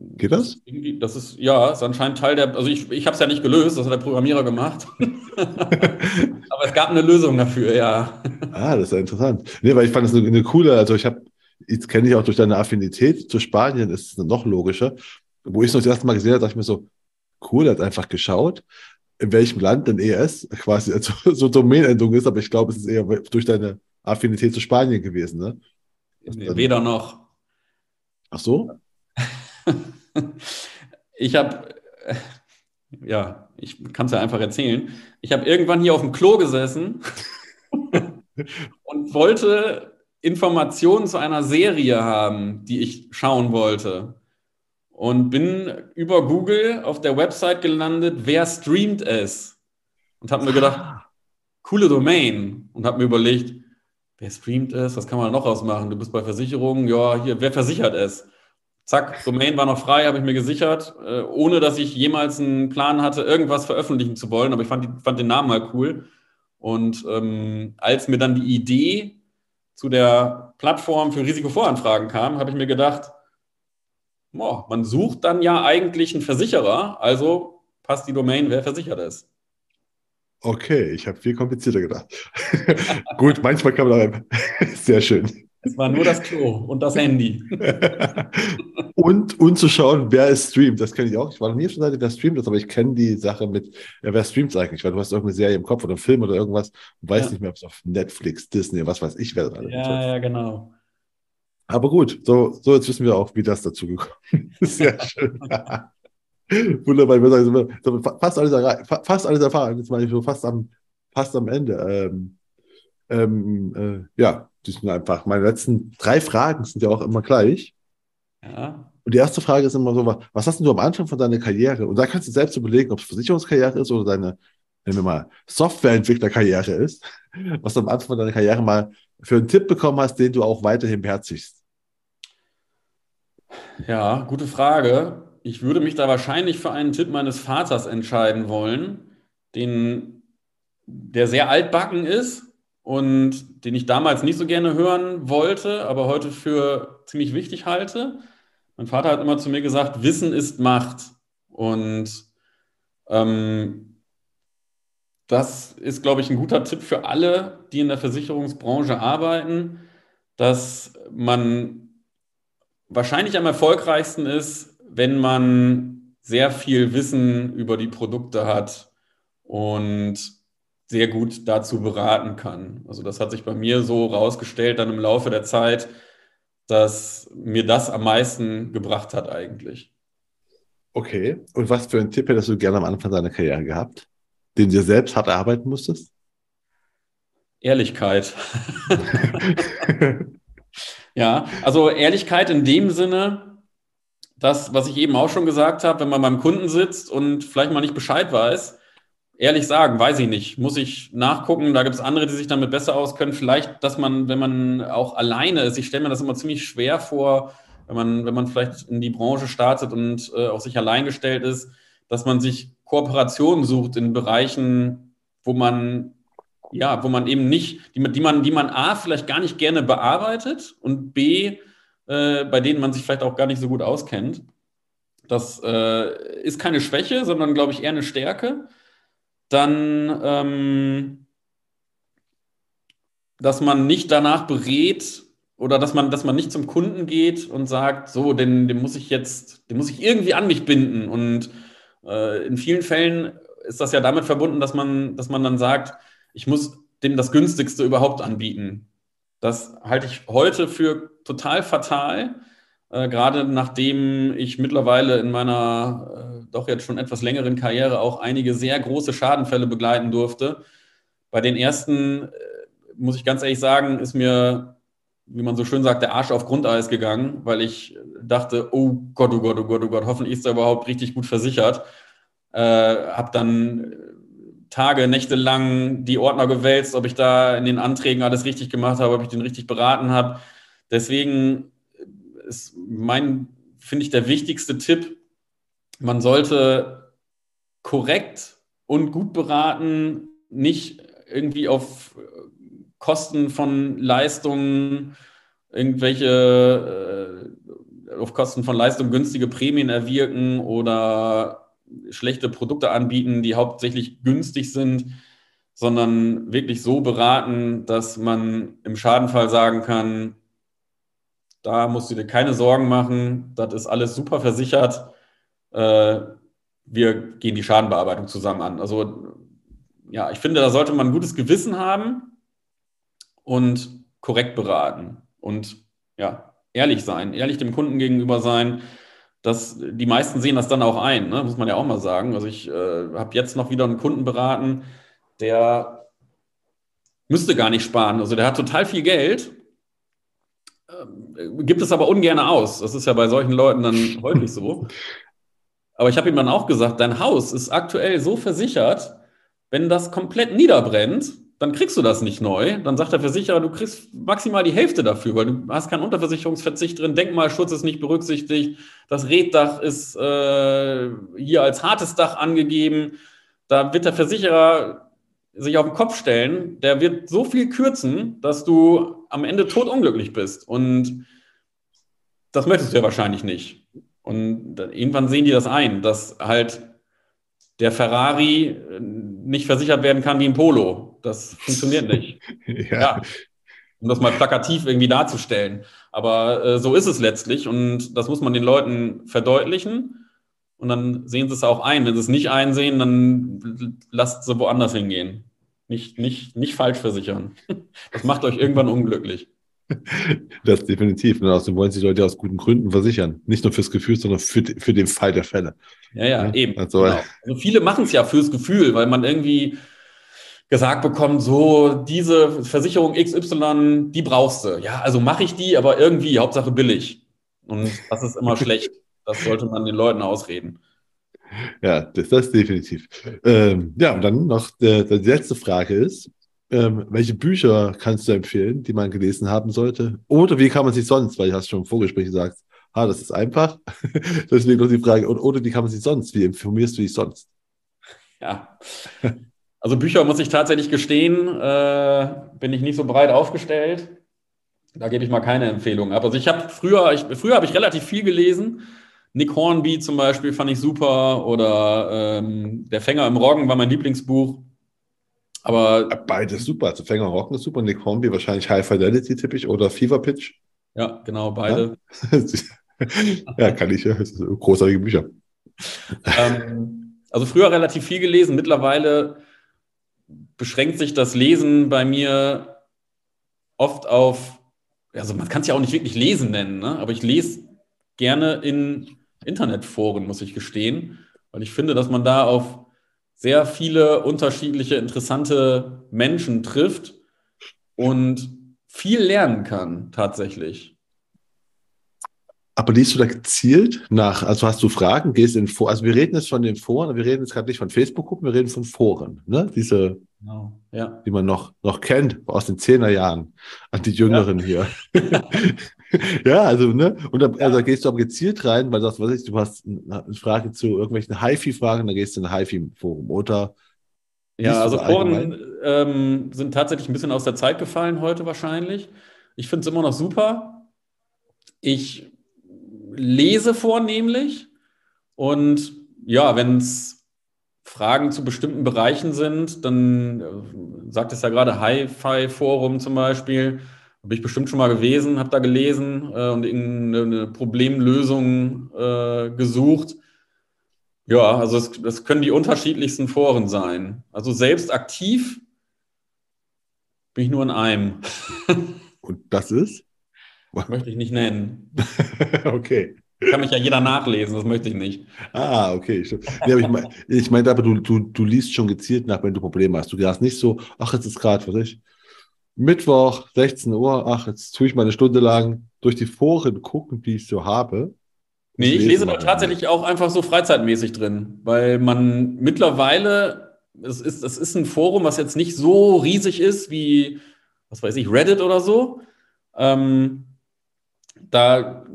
Geht das? Das ist, ja, ist anscheinend Teil der, also ich, ich habe es ja nicht gelöst, das hat der Programmierer gemacht. Aber es gab eine Lösung dafür, ja. Ah, das ist ja interessant. Nee, weil ich fand es eine, eine, coole, also ich habe, jetzt kenne ich auch durch deine Affinität zu Spanien, ist es noch logischer. Wo ich es noch das erste Mal gesehen habe, dachte ich mir so, cool, hat einfach geschaut, in welchem Land denn ES quasi also, so Domainendung ist, aber ich glaube, es ist eher durch deine Affinität zu Spanien gewesen, ne? Nee, weder noch. Ach so? ich habe, ja, ich kann es ja einfach erzählen. Ich habe irgendwann hier auf dem Klo gesessen und wollte Informationen zu einer Serie haben, die ich schauen wollte und bin über Google auf der Website gelandet, wer streamt es? Und habe mir gedacht, ah. coole Domain. Und habe mir überlegt, wer streamt es? Was kann man noch ausmachen? Du bist bei Versicherungen, ja, hier, wer versichert es? Zack, Domain war noch frei, habe ich mir gesichert, äh, ohne dass ich jemals einen Plan hatte, irgendwas veröffentlichen zu wollen. Aber ich fand, fand den Namen halt cool. Und ähm, als mir dann die Idee zu der Plattform für Risikovoranfragen kam, habe ich mir gedacht, boah, man sucht dann ja eigentlich einen Versicherer, also passt die Domain, wer versichert ist. Okay, ich habe viel komplizierter gedacht. Gut, manchmal kann man aber sehr schön. Es war nur das Klo und das Handy. Und, und zu schauen, wer es streamt. Das kenne ich auch. Ich war noch nie auf der Seite, wer streamt das, aber ich kenne die Sache mit, ja, wer streamt es eigentlich? Weil du hast irgendeine Serie im Kopf oder einen Film oder irgendwas und weißt ja. nicht mehr, ob es auf Netflix, Disney, was weiß ich, wer das alles Ja, ja, genau. Aber gut, so, so jetzt wissen wir auch, wie das dazu gekommen ist. Sehr schön. Wunderbar, ich sagen, fast alles, fast alles erfahren. Jetzt meine ich so fast am, fast am Ende. Ähm, ähm, äh, ja, die sind einfach. Meine letzten drei Fragen sind ja auch immer gleich. Ja. Und die erste Frage ist immer so: Was hast du am Anfang von deiner Karriere? Und da kannst du selbst überlegen, ob es Versicherungskarriere ist oder deine, nennen wir mal, Softwareentwicklerkarriere ist. Was du am Anfang von deiner Karriere mal für einen Tipp bekommen hast, den du auch weiterhin beherzigst. Ja, gute Frage. Ich würde mich da wahrscheinlich für einen Tipp meines Vaters entscheiden wollen, den, der sehr altbacken ist und den ich damals nicht so gerne hören wollte, aber heute für ziemlich wichtig halte. Mein Vater hat immer zu mir gesagt, Wissen ist Macht. Und ähm, das ist, glaube ich, ein guter Tipp für alle, die in der Versicherungsbranche arbeiten, dass man wahrscheinlich am erfolgreichsten ist, wenn man sehr viel Wissen über die Produkte hat und sehr gut dazu beraten kann. Also das hat sich bei mir so rausgestellt dann im Laufe der Zeit, dass mir das am meisten gebracht hat eigentlich. Okay. Und was für einen Tipp hättest du gerne am Anfang deiner Karriere gehabt, den du dir selbst hart erarbeiten musstest? Ehrlichkeit. ja, also Ehrlichkeit in dem Sinne, das, was ich eben auch schon gesagt habe, wenn man beim Kunden sitzt und vielleicht mal nicht Bescheid weiß, ehrlich sagen, weiß ich nicht. Muss ich nachgucken. Da gibt es andere, die sich damit besser auskennen. Vielleicht, dass man, wenn man auch alleine ist, ich stelle mir das immer ziemlich schwer vor, wenn man, wenn man vielleicht in die Branche startet und äh, auf sich allein gestellt ist, dass man sich Kooperationen sucht in Bereichen, wo man ja, wo man eben nicht, die, die man, die man A, vielleicht gar nicht gerne bearbeitet und B, äh, bei denen man sich vielleicht auch gar nicht so gut auskennt. Das äh, ist keine Schwäche, sondern, glaube ich, eher eine Stärke. Dann, ähm, dass man nicht danach berät oder dass man, dass man nicht zum Kunden geht und sagt, so, den, den muss ich jetzt, den muss ich irgendwie an mich binden. Und äh, in vielen Fällen ist das ja damit verbunden, dass man, dass man dann sagt, ich muss dem das günstigste überhaupt anbieten. Das halte ich heute für total fatal, äh, gerade nachdem ich mittlerweile in meiner äh, doch jetzt schon etwas längeren Karriere auch einige sehr große Schadenfälle begleiten durfte. Bei den ersten, äh, muss ich ganz ehrlich sagen, ist mir, wie man so schön sagt, der Arsch auf Grundeis gegangen, weil ich dachte, oh Gott, oh Gott, oh Gott, oh Gott, hoffentlich ist er überhaupt richtig gut versichert. Äh, habe dann Tage, Nächte lang die Ordner gewälzt, ob ich da in den Anträgen alles richtig gemacht habe, ob ich den richtig beraten habe. Deswegen ist mein, finde ich, der wichtigste Tipp, man sollte korrekt und gut beraten, nicht irgendwie auf Kosten von Leistungen irgendwelche äh, auf Kosten von Leistungen günstige Prämien erwirken oder schlechte Produkte anbieten, die hauptsächlich günstig sind, sondern wirklich so beraten, dass man im Schadenfall sagen kann, da musst du dir keine Sorgen machen, das ist alles super versichert. Äh, wir gehen die Schadenbearbeitung zusammen an. Also ja, ich finde, da sollte man ein gutes Gewissen haben und korrekt beraten und ja, ehrlich sein, ehrlich dem Kunden gegenüber sein das, die meisten sehen das dann auch ein, ne? muss man ja auch mal sagen. Also ich äh, habe jetzt noch wieder einen Kunden beraten, der müsste gar nicht sparen. Also der hat total viel Geld, äh, gibt es aber ungern aus. Das ist ja bei solchen Leuten dann häufig so. Aber ich habe ihm dann auch gesagt, dein Haus ist aktuell so versichert, wenn das komplett niederbrennt, dann kriegst du das nicht neu. Dann sagt der Versicherer, du kriegst maximal die Hälfte dafür, weil du hast keinen Unterversicherungsverzicht drin, Denkmalschutz ist nicht berücksichtigt, das Reddach ist äh, hier als hartes Dach angegeben. Da wird der Versicherer sich auf den Kopf stellen, der wird so viel kürzen, dass du am Ende totunglücklich bist. Und das möchtest du ja wahrscheinlich nicht. Und irgendwann sehen die das ein, dass halt der Ferrari äh, nicht versichert werden kann wie ein Polo. Das funktioniert nicht. ja. ja. um das mal plakativ irgendwie darzustellen. Aber äh, so ist es letztlich und das muss man den Leuten verdeutlichen und dann sehen sie es auch ein. Wenn sie es nicht einsehen, dann lasst sie woanders hingehen. Nicht, nicht, nicht falsch versichern. Das macht euch irgendwann unglücklich. Das definitiv. Und außerdem wollen sich Leute aus guten Gründen versichern. Nicht nur fürs Gefühl, sondern für, für den Fall der Fälle. Ja, ja, ja? eben. Also, genau. also viele machen es ja fürs Gefühl, weil man irgendwie gesagt bekommt, so diese Versicherung XY, die brauchst du. Ja, also mache ich die, aber irgendwie, Hauptsache billig. Und das ist immer schlecht. Das sollte man den Leuten ausreden. Ja, das, das definitiv. Ähm, ja, und dann noch der, die letzte Frage ist, ähm, welche Bücher kannst du empfehlen, die man gelesen haben sollte? Oder wie kann man sich sonst, weil du hast schon im Vorgespräch gesagt, ah, das ist einfach. Deswegen noch die Frage, oder, oder wie kann man sich sonst, wie informierst du dich sonst? Ja, also Bücher muss ich tatsächlich gestehen, äh, bin ich nicht so breit aufgestellt. Da gebe ich mal keine Empfehlung ab. Also ich habe früher, ich, früher habe ich relativ viel gelesen. Nick Hornby zum Beispiel fand ich super oder ähm, Der Fänger im Roggen war mein Lieblingsbuch. Aber beides super. Also Fänger im Roggen ist super. Nick Hornby wahrscheinlich High Fidelity tippig oder Fever Pitch. Ja, genau, beide. Ja, ja kann ich ja. Großartige Bücher. Ähm, also früher relativ viel gelesen. Mittlerweile beschränkt sich das Lesen bei mir oft auf, also man kann es ja auch nicht wirklich lesen nennen, ne? aber ich lese gerne in Internetforen, muss ich gestehen, weil ich finde, dass man da auf sehr viele unterschiedliche, interessante Menschen trifft und viel lernen kann, tatsächlich. Aber liest du da gezielt nach? Also hast du Fragen, gehst in Foren? Also wir reden jetzt von den Foren, wir reden jetzt gerade nicht von Facebook-Gruppen, wir reden von Foren. Ne? Diese, genau. ja. die man noch, noch kennt aus den Zehnerjahren, an die Jüngeren ja. hier. ja, also, ne? Und da, also, da gehst du aber gezielt rein, weil du sagst, was ist, du hast eine Frage zu irgendwelchen HiFi-Fragen, dann gehst du in ein HiFi-Forum oder ja, also Foren ähm, sind tatsächlich ein bisschen aus der Zeit gefallen heute wahrscheinlich. Ich finde es immer noch super. Ich lese vornehmlich und ja, wenn es Fragen zu bestimmten Bereichen sind, dann äh, sagt es ja gerade Hi-Fi-Forum zum Beispiel, habe ich bestimmt schon mal gewesen, habe da gelesen äh, und irgendeine Problemlösung äh, gesucht. Ja, also es, das können die unterschiedlichsten Foren sein. Also selbst aktiv bin ich nur in einem. und das ist? Möchte ich nicht nennen. okay. Kann mich ja jeder nachlesen, das möchte ich nicht. Ah, okay. Nee, ich meine ich mein, aber, du, du, du liest schon gezielt nach, wenn du Probleme hast. Du hast nicht so, ach, jetzt ist gerade, was ich, Mittwoch, 16 Uhr, ach, jetzt tue ich mal eine Stunde lang durch die Foren gucken, die ich so habe. Nee, ich lese da tatsächlich auch einfach so freizeitmäßig drin, weil man mittlerweile, es ist, es ist ein Forum, was jetzt nicht so riesig ist wie, was weiß ich, Reddit oder so. Ähm, da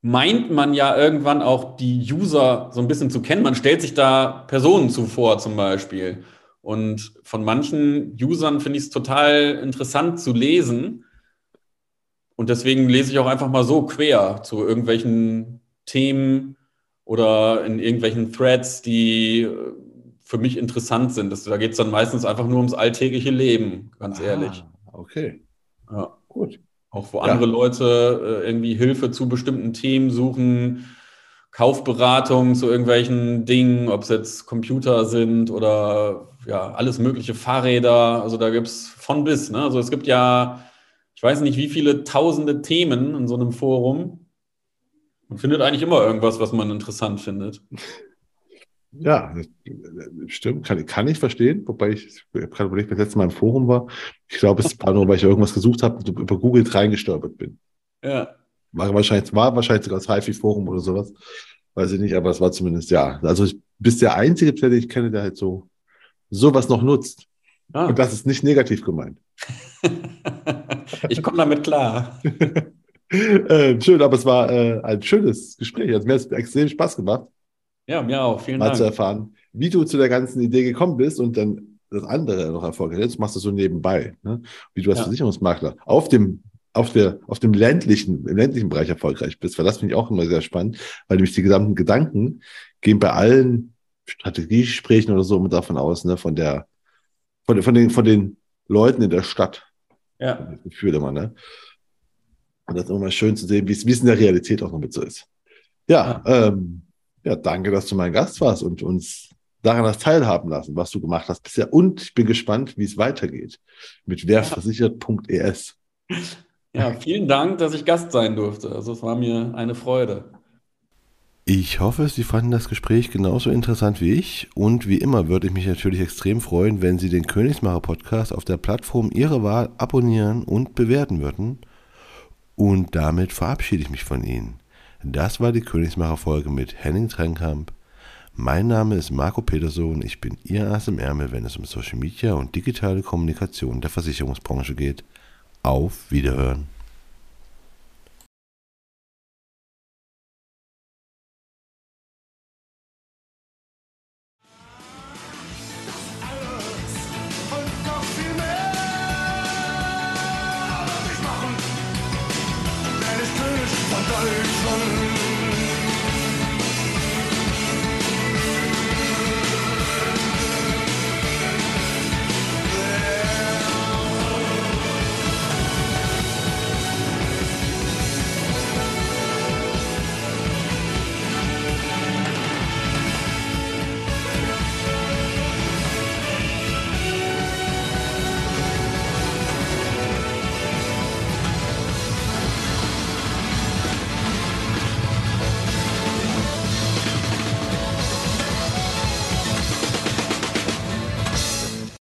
meint man ja irgendwann auch die User so ein bisschen zu kennen. Man stellt sich da Personen zuvor zum Beispiel. Und von manchen Usern finde ich es total interessant zu lesen. Und deswegen lese ich auch einfach mal so quer zu irgendwelchen Themen oder in irgendwelchen Threads, die äh, für mich interessant sind. Das, da geht es dann meistens einfach nur ums alltägliche Leben, ganz ah, ehrlich. Okay. Ja. Gut. Auch wo ja. andere Leute äh, irgendwie Hilfe zu bestimmten Themen suchen, Kaufberatung zu irgendwelchen Dingen, ob es jetzt Computer sind oder ja, alles mögliche Fahrräder. Also da gibt es von bis. Ne? Also es gibt ja, ich weiß nicht, wie viele tausende Themen in so einem Forum. Man findet eigentlich immer irgendwas, was man interessant findet. Ja, stimmt, kann, kann ich verstehen, wobei ich, ich habe gerade überlegt, das letzte Mal im Forum war. Ich glaube, es war nur, weil ich irgendwas gesucht habe und über Google reingestolpert bin. Ja. War wahrscheinlich, war wahrscheinlich sogar das HiFi-Forum oder sowas. Weiß ich nicht, aber es war zumindest, ja. Also ich bist der einzige, den ich kenne, der halt so sowas noch nutzt. Ah. Und das ist nicht negativ gemeint. ich komme damit klar. äh, schön, aber es war äh, ein schönes Gespräch. Also mir hat es extrem Spaß gemacht. Ja, mir auch. Vielen mal Dank. zu erfahren, wie du zu der ganzen Idee gekommen bist und dann das andere noch erfolgreich. Jetzt machst du so nebenbei, ne? wie du als ja. Versicherungsmakler auf dem auf der auf dem ländlichen im ländlichen Bereich erfolgreich bist, weil das finde ich auch immer sehr spannend, weil nämlich die gesamten Gedanken gehen bei allen Strategiegesprächen oder so immer davon aus, ne, von der von, von den von den Leuten in der Stadt. Ja. Das Gefühl immer, ne? Und das ist immer schön zu sehen, wie es in der Realität auch noch mit so ist. Ja, ja. Ähm, ja, danke, dass du mein Gast warst und uns daran das teilhaben lassen, was du gemacht hast bisher. Und ich bin gespannt, wie es weitergeht mit werversichert.es. Ja, vielen Dank, dass ich Gast sein durfte. Also es war mir eine Freude. Ich hoffe, Sie fanden das Gespräch genauso interessant wie ich und wie immer würde ich mich natürlich extrem freuen, wenn Sie den Königsmacher Podcast auf der Plattform Ihrer Wahl abonnieren und bewerten würden. Und damit verabschiede ich mich von Ihnen. Das war die Königsmacher Folge mit Henning Trenkamp. Mein Name ist Marco Peterson, ich bin Ihr Ass im Ärmel, wenn es um Social Media und digitale Kommunikation der Versicherungsbranche geht. Auf Wiederhören.